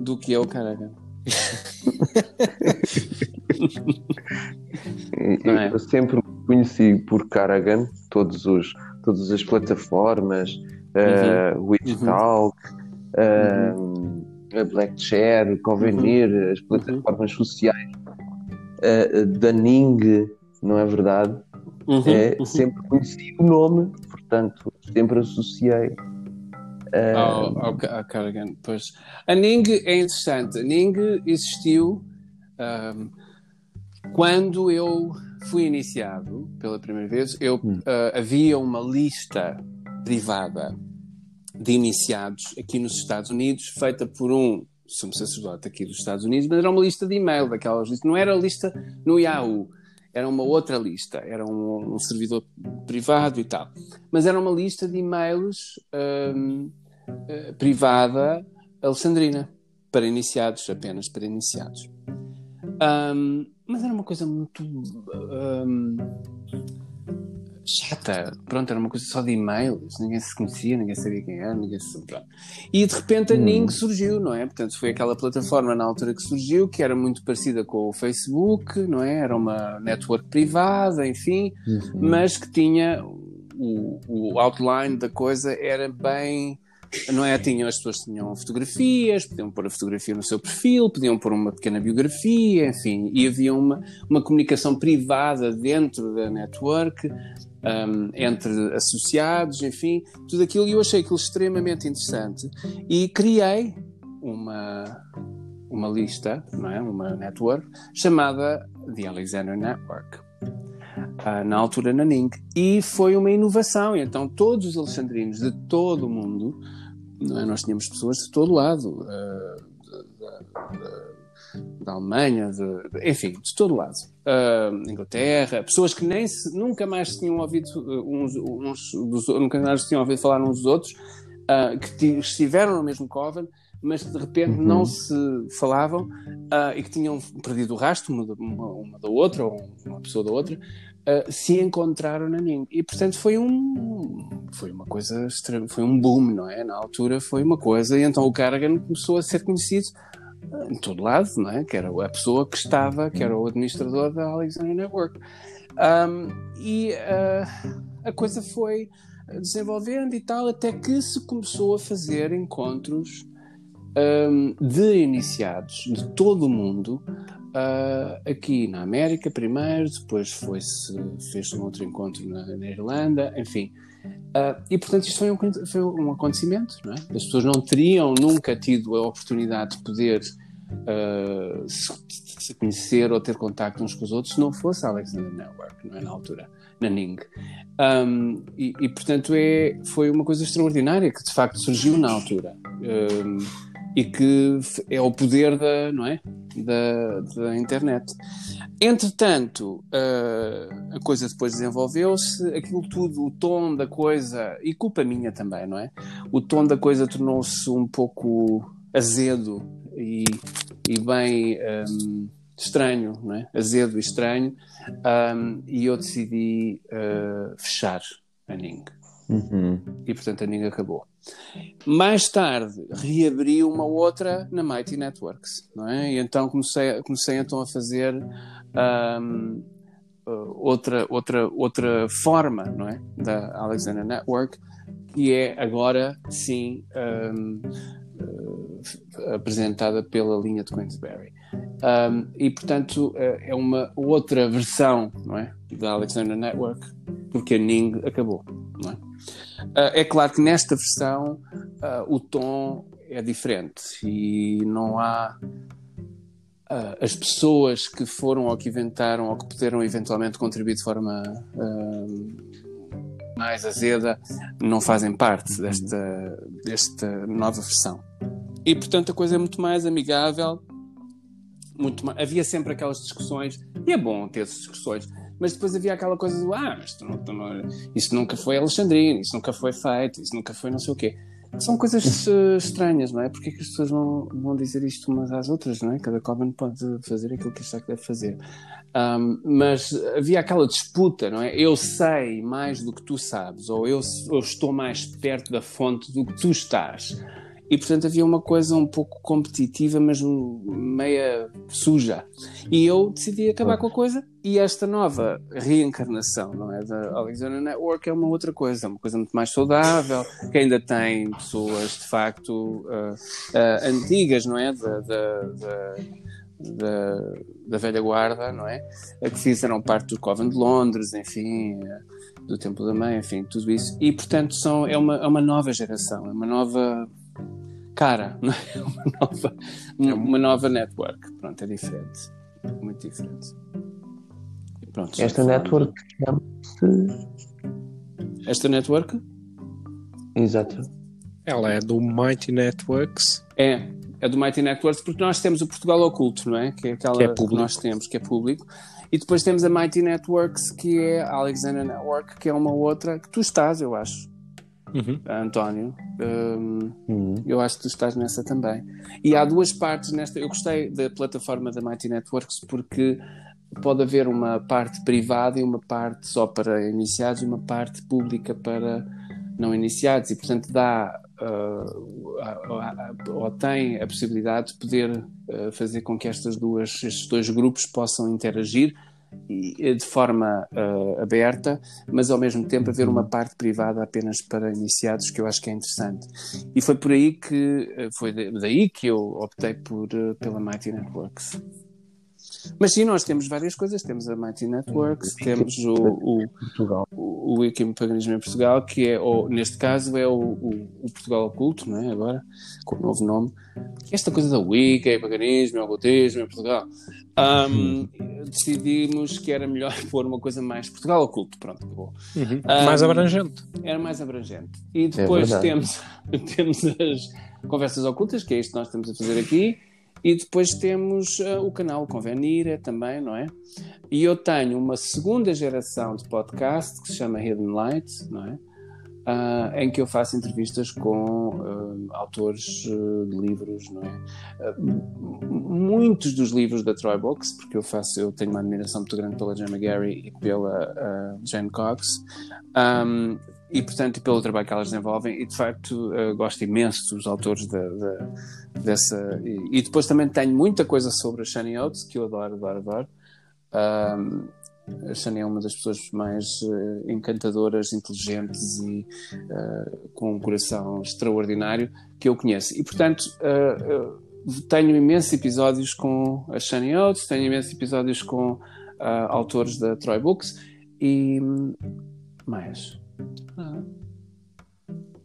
do que é o Carrigan. Não é? Eu sempre me conheci por Caragan, todos os, todas as plataformas, eh, Witchtalk, eh, a Blackshare, Convenir, as plataformas sociais eh, da Ning, não é verdade? Uhum, É, uhum. Sempre conheci o nome, portanto, sempre associei. ao, ao, Ca- ao Carrigan. Pois. A Ning é interessante. A Ning existiu ahm, quando eu fui iniciado pela primeira vez. Eu, ah, havia uma lista privada de iniciados aqui nos Estados Unidos, feita por um sumo sacerdote aqui dos Estados Unidos, mas era uma lista de e-mail daquelas listas. Não era lista no Yahoo. Era uma outra lista, era um, um servidor privado e tal. Mas era uma lista de e-mails ahm, eh, privada alexandrina, para iniciados, apenas para iniciados. Ahm, mas era uma coisa muito ahm, chata. Pronto, era uma coisa só de e-mails, ninguém se conhecia, ninguém sabia quem era, ninguém se. Pronto. E de repente a Ning surgiu, não é? Portanto, foi aquela plataforma na altura que surgiu, que era muito parecida com o Facebook, não é? Era uma network privada, enfim mas que tinha o, o outline da coisa era bem não é? Tinham, as pessoas tinham fotografias, podiam pôr a fotografia no seu perfil, podiam pôr uma pequena biografia, enfim, e havia uma, uma comunicação privada dentro da network, um, entre associados, enfim, tudo aquilo, e eu achei aquilo extremamente interessante, e criei uma, uma lista, não é? uma network, chamada The Alexander Network. Uh, na altura na Ning. E foi uma inovação. E então todos os alexandrinos de todo o mundo, é? nós tínhamos pessoas de todo lado, uh, da Alemanha, de, enfim, de todo lado. Uh, Inglaterra, pessoas que nem se, nunca mais tinham ouvido uns, uns dos, nunca mais tinham ouvido falar uns dos outros, uh, que estiveram no mesmo coven, mas de repente uhum. não se falavam uh, e que tinham perdido o rastro uma, uma, uma, da outra ou uma pessoa da outra, uh, se encontraram na Ning. E portanto foi um foi uma coisa foi um boom, não é? Na altura foi uma coisa, e então o Carrigan começou a ser conhecido em todo lado, não é? Que era a pessoa que estava, que era o administrador da Alexander Network. Um, e uh, a coisa foi desenvolvendo e tal, até que se começou a fazer encontros um, de iniciados de todo o mundo, uh, aqui na América primeiro, depois foi-se, fez um outro encontro na, na Irlanda, enfim. Uh, e portanto isto foi um, foi um acontecimento, é? As pessoas não teriam nunca tido a oportunidade de poder uh, se, conhecer ou ter contacto uns com os outros se não fosse a Alexander Network, não é? Na altura, na Ning. Um, e, e, portanto é, foi uma coisa extraordinária que de facto surgiu na altura. Um, e que é o poder da, não é? da, da internet. Entretanto, uh, a coisa depois desenvolveu-se, aquilo tudo, o tom da coisa, e culpa minha também, não é? O tom da coisa tornou-se um pouco azedo e, e bem um, estranho, não é? Azedo e estranho, um, e eu decidi uh, fechar a Ning. Uhum. E portanto a Ning acabou. Mais tarde reabri uma outra na Mighty Networks, não é? E então comecei, comecei então a fazer um, uh, outra, outra, outra forma, não é? Da Alexander Network, que é agora sim um, uh, apresentada pela linha de Queensberry. Um, e portanto uh, é uma outra versão, não é? Da Alexander Network, porque a Ning acabou, não é? Uh, é claro que nesta versão uh, o tom é diferente e não há uh, as pessoas que foram ou que inventaram ou que puderam eventualmente contribuir de forma mais azeda não fazem parte desta, desta nova versão. E portanto a coisa é muito mais amigável. Muito mais... Havia sempre aquelas discussões, e é bom ter essas discussões, mas depois havia aquela coisa do ah, mas tu não, tu não, isso nunca foi Alexandrino, isso nunca foi feito, isso nunca foi não sei o quê. São coisas uh, estranhas, não é? Porque é que as pessoas vão, vão dizer isto umas às outras, não é? Cada Coven pode fazer aquilo que achar que deve fazer. Um, mas havia aquela disputa, não é? Eu sei mais do que tu sabes, ou eu, eu estou mais perto da fonte do que tu estás. E portanto havia uma coisa um pouco competitiva, mas meia suja. E eu decidi acabar com a coisa. E esta nova reencarnação, não é? Da Alexander Network é uma outra coisa, uma coisa muito mais saudável, que ainda tem pessoas de facto uh, uh, antigas, não é? Da, da, da, da, velha guarda, não é? Que fizeram parte do Coven de Londres, enfim, do Templo da Mãe, enfim, tudo isso. E portanto são, é, uma, é uma nova geração, é uma nova cara, não é? uma nova, uma nova network. Pronto, é diferente. Muito diferente. Pronto, Esta network chama-se. Esta network? Exato. Ela é do Mighty Networks. É, é do Mighty Networks porque nós temos o Portugal Oculto, não é? Que é aquela que, é que nós temos, que é público. E depois temos a Mighty Networks, que é a Alexander Network, que é uma outra que tu estás, eu acho uhum. António. Um, uhum. Eu acho que tu estás nessa também. E há duas partes nesta. Eu gostei da plataforma da Mighty Networks porque pode haver uma parte privada e uma parte só para iniciados e uma parte pública para não iniciados e portanto dá uh, ou tem a possibilidade de poder uh, fazer com que estas duas, estes dois grupos possam interagir de forma uh, aberta, mas ao mesmo tempo haver uma parte privada apenas para iniciados, que eu acho que é interessante. E foi por aí que, uh, foi daí que eu optei por, uh, pela Mighty Networks. Mas sim, nós temos várias coisas. Temos a Mighty Networks, temos o, o, Portugal. o Wiki Paganismo em Portugal, que é, ou, neste caso, é o, o, o Portugal Oculto, não é? Agora, com o novo nome. Esta coisa da Wiki, paganismo, ocultismo em Portugal. Ahm, decidimos que era melhor pôr uma coisa mais Portugal Oculto. Pronto, acabou. Uhum. Ah, Mais abrangente. Era mais abrangente. E depois verdade. temos, temos as conversas ocultas, que é isto que nós estamos a fazer aqui. E depois temos ah, o canal Convenira também, não é? E eu tenho uma segunda geração de podcast que se chama Hidden Light, não é? Ah, em que eu faço entrevistas com ah, autores ah, de livros, não é? Ah, muitos dos livros da Troy Books, porque eu faço, eu tenho uma admiração muito grande pela Gemma Gary e pela ah, Jane Cox, Um, e portanto pelo trabalho que elas desenvolvem e de facto uh, gosto imenso dos autores dessa e, e depois também tenho muita coisa sobre a Shani Oates que eu adoro, adoro, adoro um, a Shani é uma das pessoas mais uh, encantadoras, inteligentes e uh, com um coração extraordinário que eu conheço e portanto tenho imensos episódios com a Shani Oates tenho imensos episódios com autores da Troy Books e mais? Ah.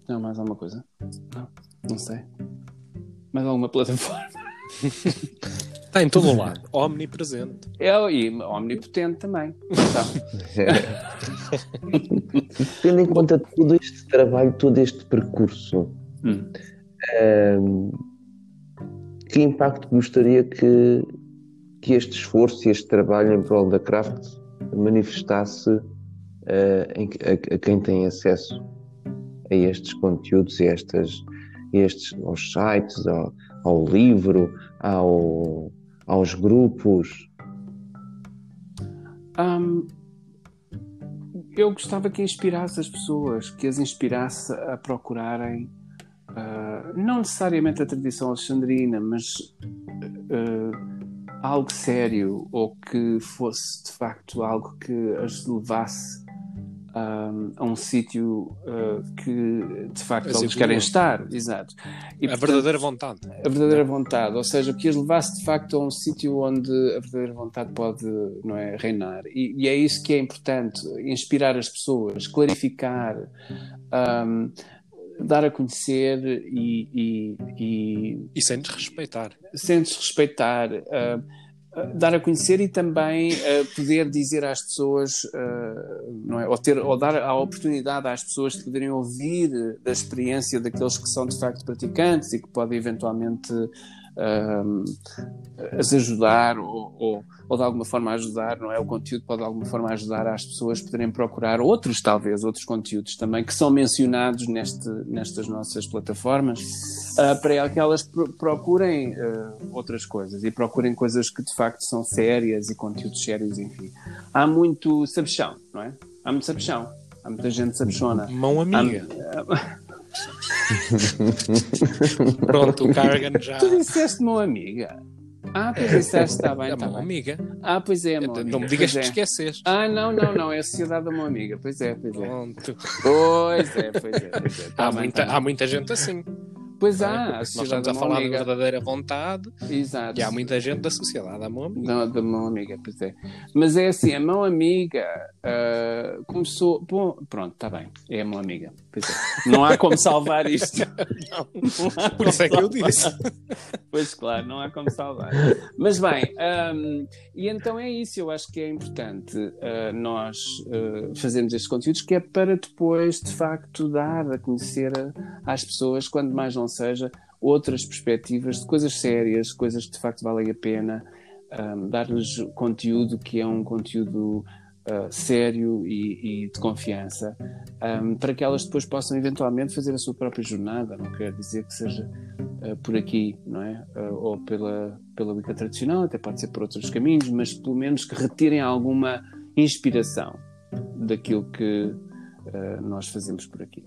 Não, mais alguma coisa? Não, não sei. Mais alguma plataforma? Está em todo o lado. Omnipresente. É, e omnipotente também. Então, Tendo em conta todo este trabalho, todo este percurso, hum. ehm, que impacto gostaria que, que este esforço e este trabalho em prol da craft manifestasse eh, a, quem tem acesso a estes conteúdos, a estas, estes, aos sites, ao, ao livro, ao, aos grupos? Hum, eu gostava que inspirasse as pessoas, que as inspirasse a procurarem ah, não necessariamente a tradição alexandrina, mas ah, algo sério ou que fosse de facto algo que as levasse a um sítio ah, que de facto As eles querem estar. Exato. E, a portanto, verdadeira vontade. a verdadeira vontade, ou seja, que as levasse de facto a um sítio onde a verdadeira vontade pode não é, reinar. E, e é isso que é importante: inspirar as pessoas, clarificar, ahm, dar a conhecer e, e, e E sem desrespeitar. sem desrespeitar, ah, dar a conhecer e também ah, poder dizer às pessoas, ah, não é? ou, ter, ou dar a oportunidade às pessoas de poderem ouvir da experiência daqueles que são de facto praticantes e que podem eventualmente ah, as ajudar ou, ou, ou de alguma forma ajudar, não é? O conteúdo pode de alguma forma ajudar as pessoas a poderem procurar outros, talvez, outros conteúdos também que são mencionados neste, nestas nossas plataformas, ah, para que elas pro- procurem ah, outras coisas e procurem coisas que de facto são sérias e conteúdos sérios, enfim. Há muito sabichão, não é? Há muito sabichão. Há muita gente sabichona. Mão Há- amiga. Pronto, o Cargan já. Tu disseste mão amiga. Ah, pois disseste, está bem, É está mão bem. amiga. Ah, pois é, mão amiga. Não me digas que pois é. esqueceste. Ah, não, não, não, é a Sociedade da Mão Amiga. Pois é, pois é. Pronto. Pois é, pois é, pois é. Tá Há, bem, muita, tá há muita gente assim. Pois é? há, a Nós estamos da a falar de Amiga. verdadeira vontade Exato. e há muita gente da sociedade à mão amiga. Não, da mão amiga, pois é. Mas é assim, a mão amiga ah, começou. Bom, pronto, está bem. É a mão amiga. É. Não há como salvar isto. Não há Por isso é que eu disse. Pois claro, não há como salvar. Mas bem, hum, e então é isso, eu acho que é importante uh, nós uh, fazermos estes conteúdos, que é para depois, de facto, dar a conhecer a- às pessoas, quando mais não seja, outras perspectivas de coisas sérias, coisas que de facto valem a pena, um, dar-lhes conteúdo que é um conteúdo uh, sério e, e de confiança, um, para que elas depois possam eventualmente fazer a sua própria jornada, não quer dizer que seja uh, por aqui, não é? Uh, ou pela, pela Wicca tradicional, até pode ser por outros caminhos, mas pelo menos que retirem alguma inspiração daquilo que nós fazemos por aqui.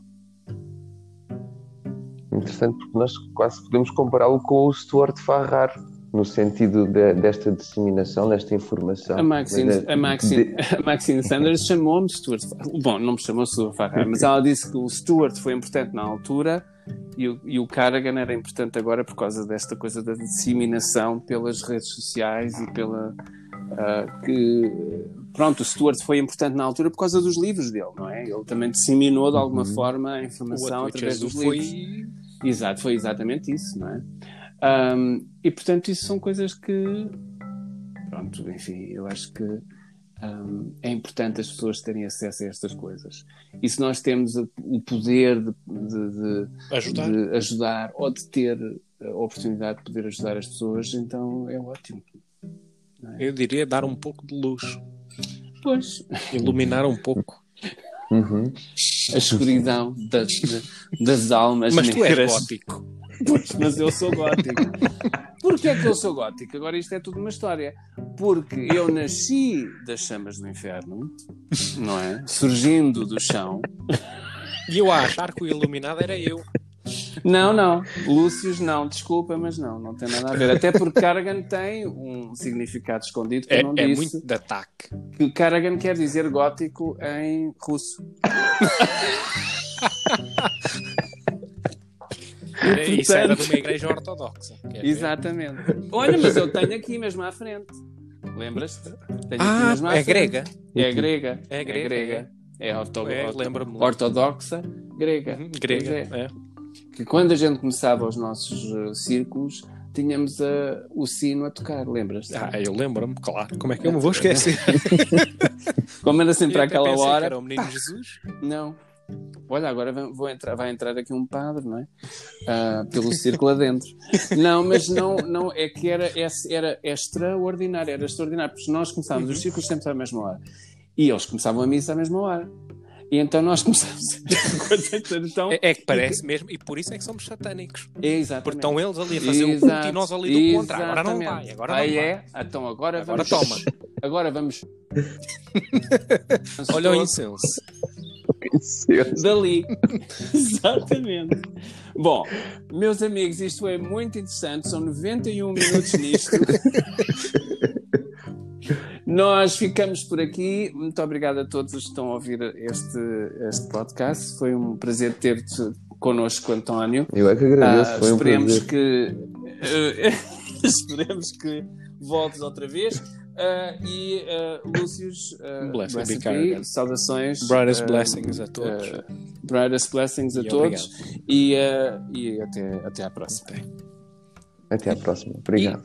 Interessante, porque nós quase podemos compará-lo com o Stuart Farrar, no sentido de- desta disseminação, desta informação. A Maxine, é- a Maxine, de- a Maxine Sanders chamou-me Stuart. Bom, não me chamou Stuart Farrar, mas ela disse que o Stuart foi importante na altura e o, e o Carrigan era importante agora por causa desta coisa da disseminação pelas redes sociais e pela, Uh, que pronto, o Stuart foi importante na altura por causa dos livros dele, não é? Ele também disseminou de alguma Uhum. forma a informação O através dos foi... livros. Exato, foi exatamente isso, não é? Um, e portanto, isso são coisas que, pronto, enfim, eu acho que um, é importante as pessoas terem acesso a estas coisas. E se nós temos o poder de, de- de- ajudar. de ajudar ou de ter a oportunidade de poder ajudar as pessoas, então é ótimo. Eu diria dar um pouco de luz, Pois, iluminar um pouco. Uhum. a escuridão das, das almas Mas tu és negras. gótico. Pois, mas eu sou gótico. Porquê é que eu sou gótico? Agora isto é tudo uma história. Porque eu nasci das chamas do inferno, não é? Surgindo do chão. E eu a achar que o iluminado era eu. Não, não. Lúcius, não. Desculpa, mas não. Não tem nada a ver. Até porque Karagan tem um significado escondido que É, eu não é disse. muito de ataque. Que Karagan quer dizer gótico em russo. Era- Isso era de uma igreja ortodoxa. quer ver? Exatamente. Olha, mas eu tenho aqui mesmo à frente. Lembras-te? Tenho aqui Ah, mesmo à é frente. grega. É grega. É grega, É, orto- É, orto- lembra-me. ortodoxa grega. Uhum, Grega. É. é. Que quando a gente começava os nossos eh, círculos, tínhamos eh, o sino a tocar, lembras-te? Ah, eu lembro-me, claro. Como é que eu me vou esquecer? Como era sempre àquela pensei que hora. Era o menino Jesus. Não. Olha, agora vou entrar, vai entrar aqui um padre, não é? Ah, pelo círculo adentro. Não, mas não, não é que era, esse- era extraordinário, era extraordinário, porque nós começávamos os círculos sempre à mesma hora. E eles começavam a missa à mesma hora. E então nós começávamos a coisa toda. Então, É, é que parece mesmo, e por isso é que somos satânicos. é exatamente. Porque estão eles ali a fazer o Exato, culto e nós ali do contrário. Agora não vai, agora ah, não vai. é? Então agora, Agora vamos. toma. Agora vamos. Olha o incenso. Dali. Exatamente. Bom, meus amigos, isto é muito interessante. São 91 minutos nisto. Nós ficamos por aqui. Muito obrigado a todos os que estão a ouvir este, este podcast. Foi um prazer ter-te connosco, António. Eu é que agradeço, Ah, foi um esperemos prazer. que eh, esperemos que voltes outra vez. Ah, e ah, Lúcius, uh, saudações. Brightest ah, blessings a todos. brightest blessings a E todos e, e até, até à próxima. Até à próxima. Obrigado.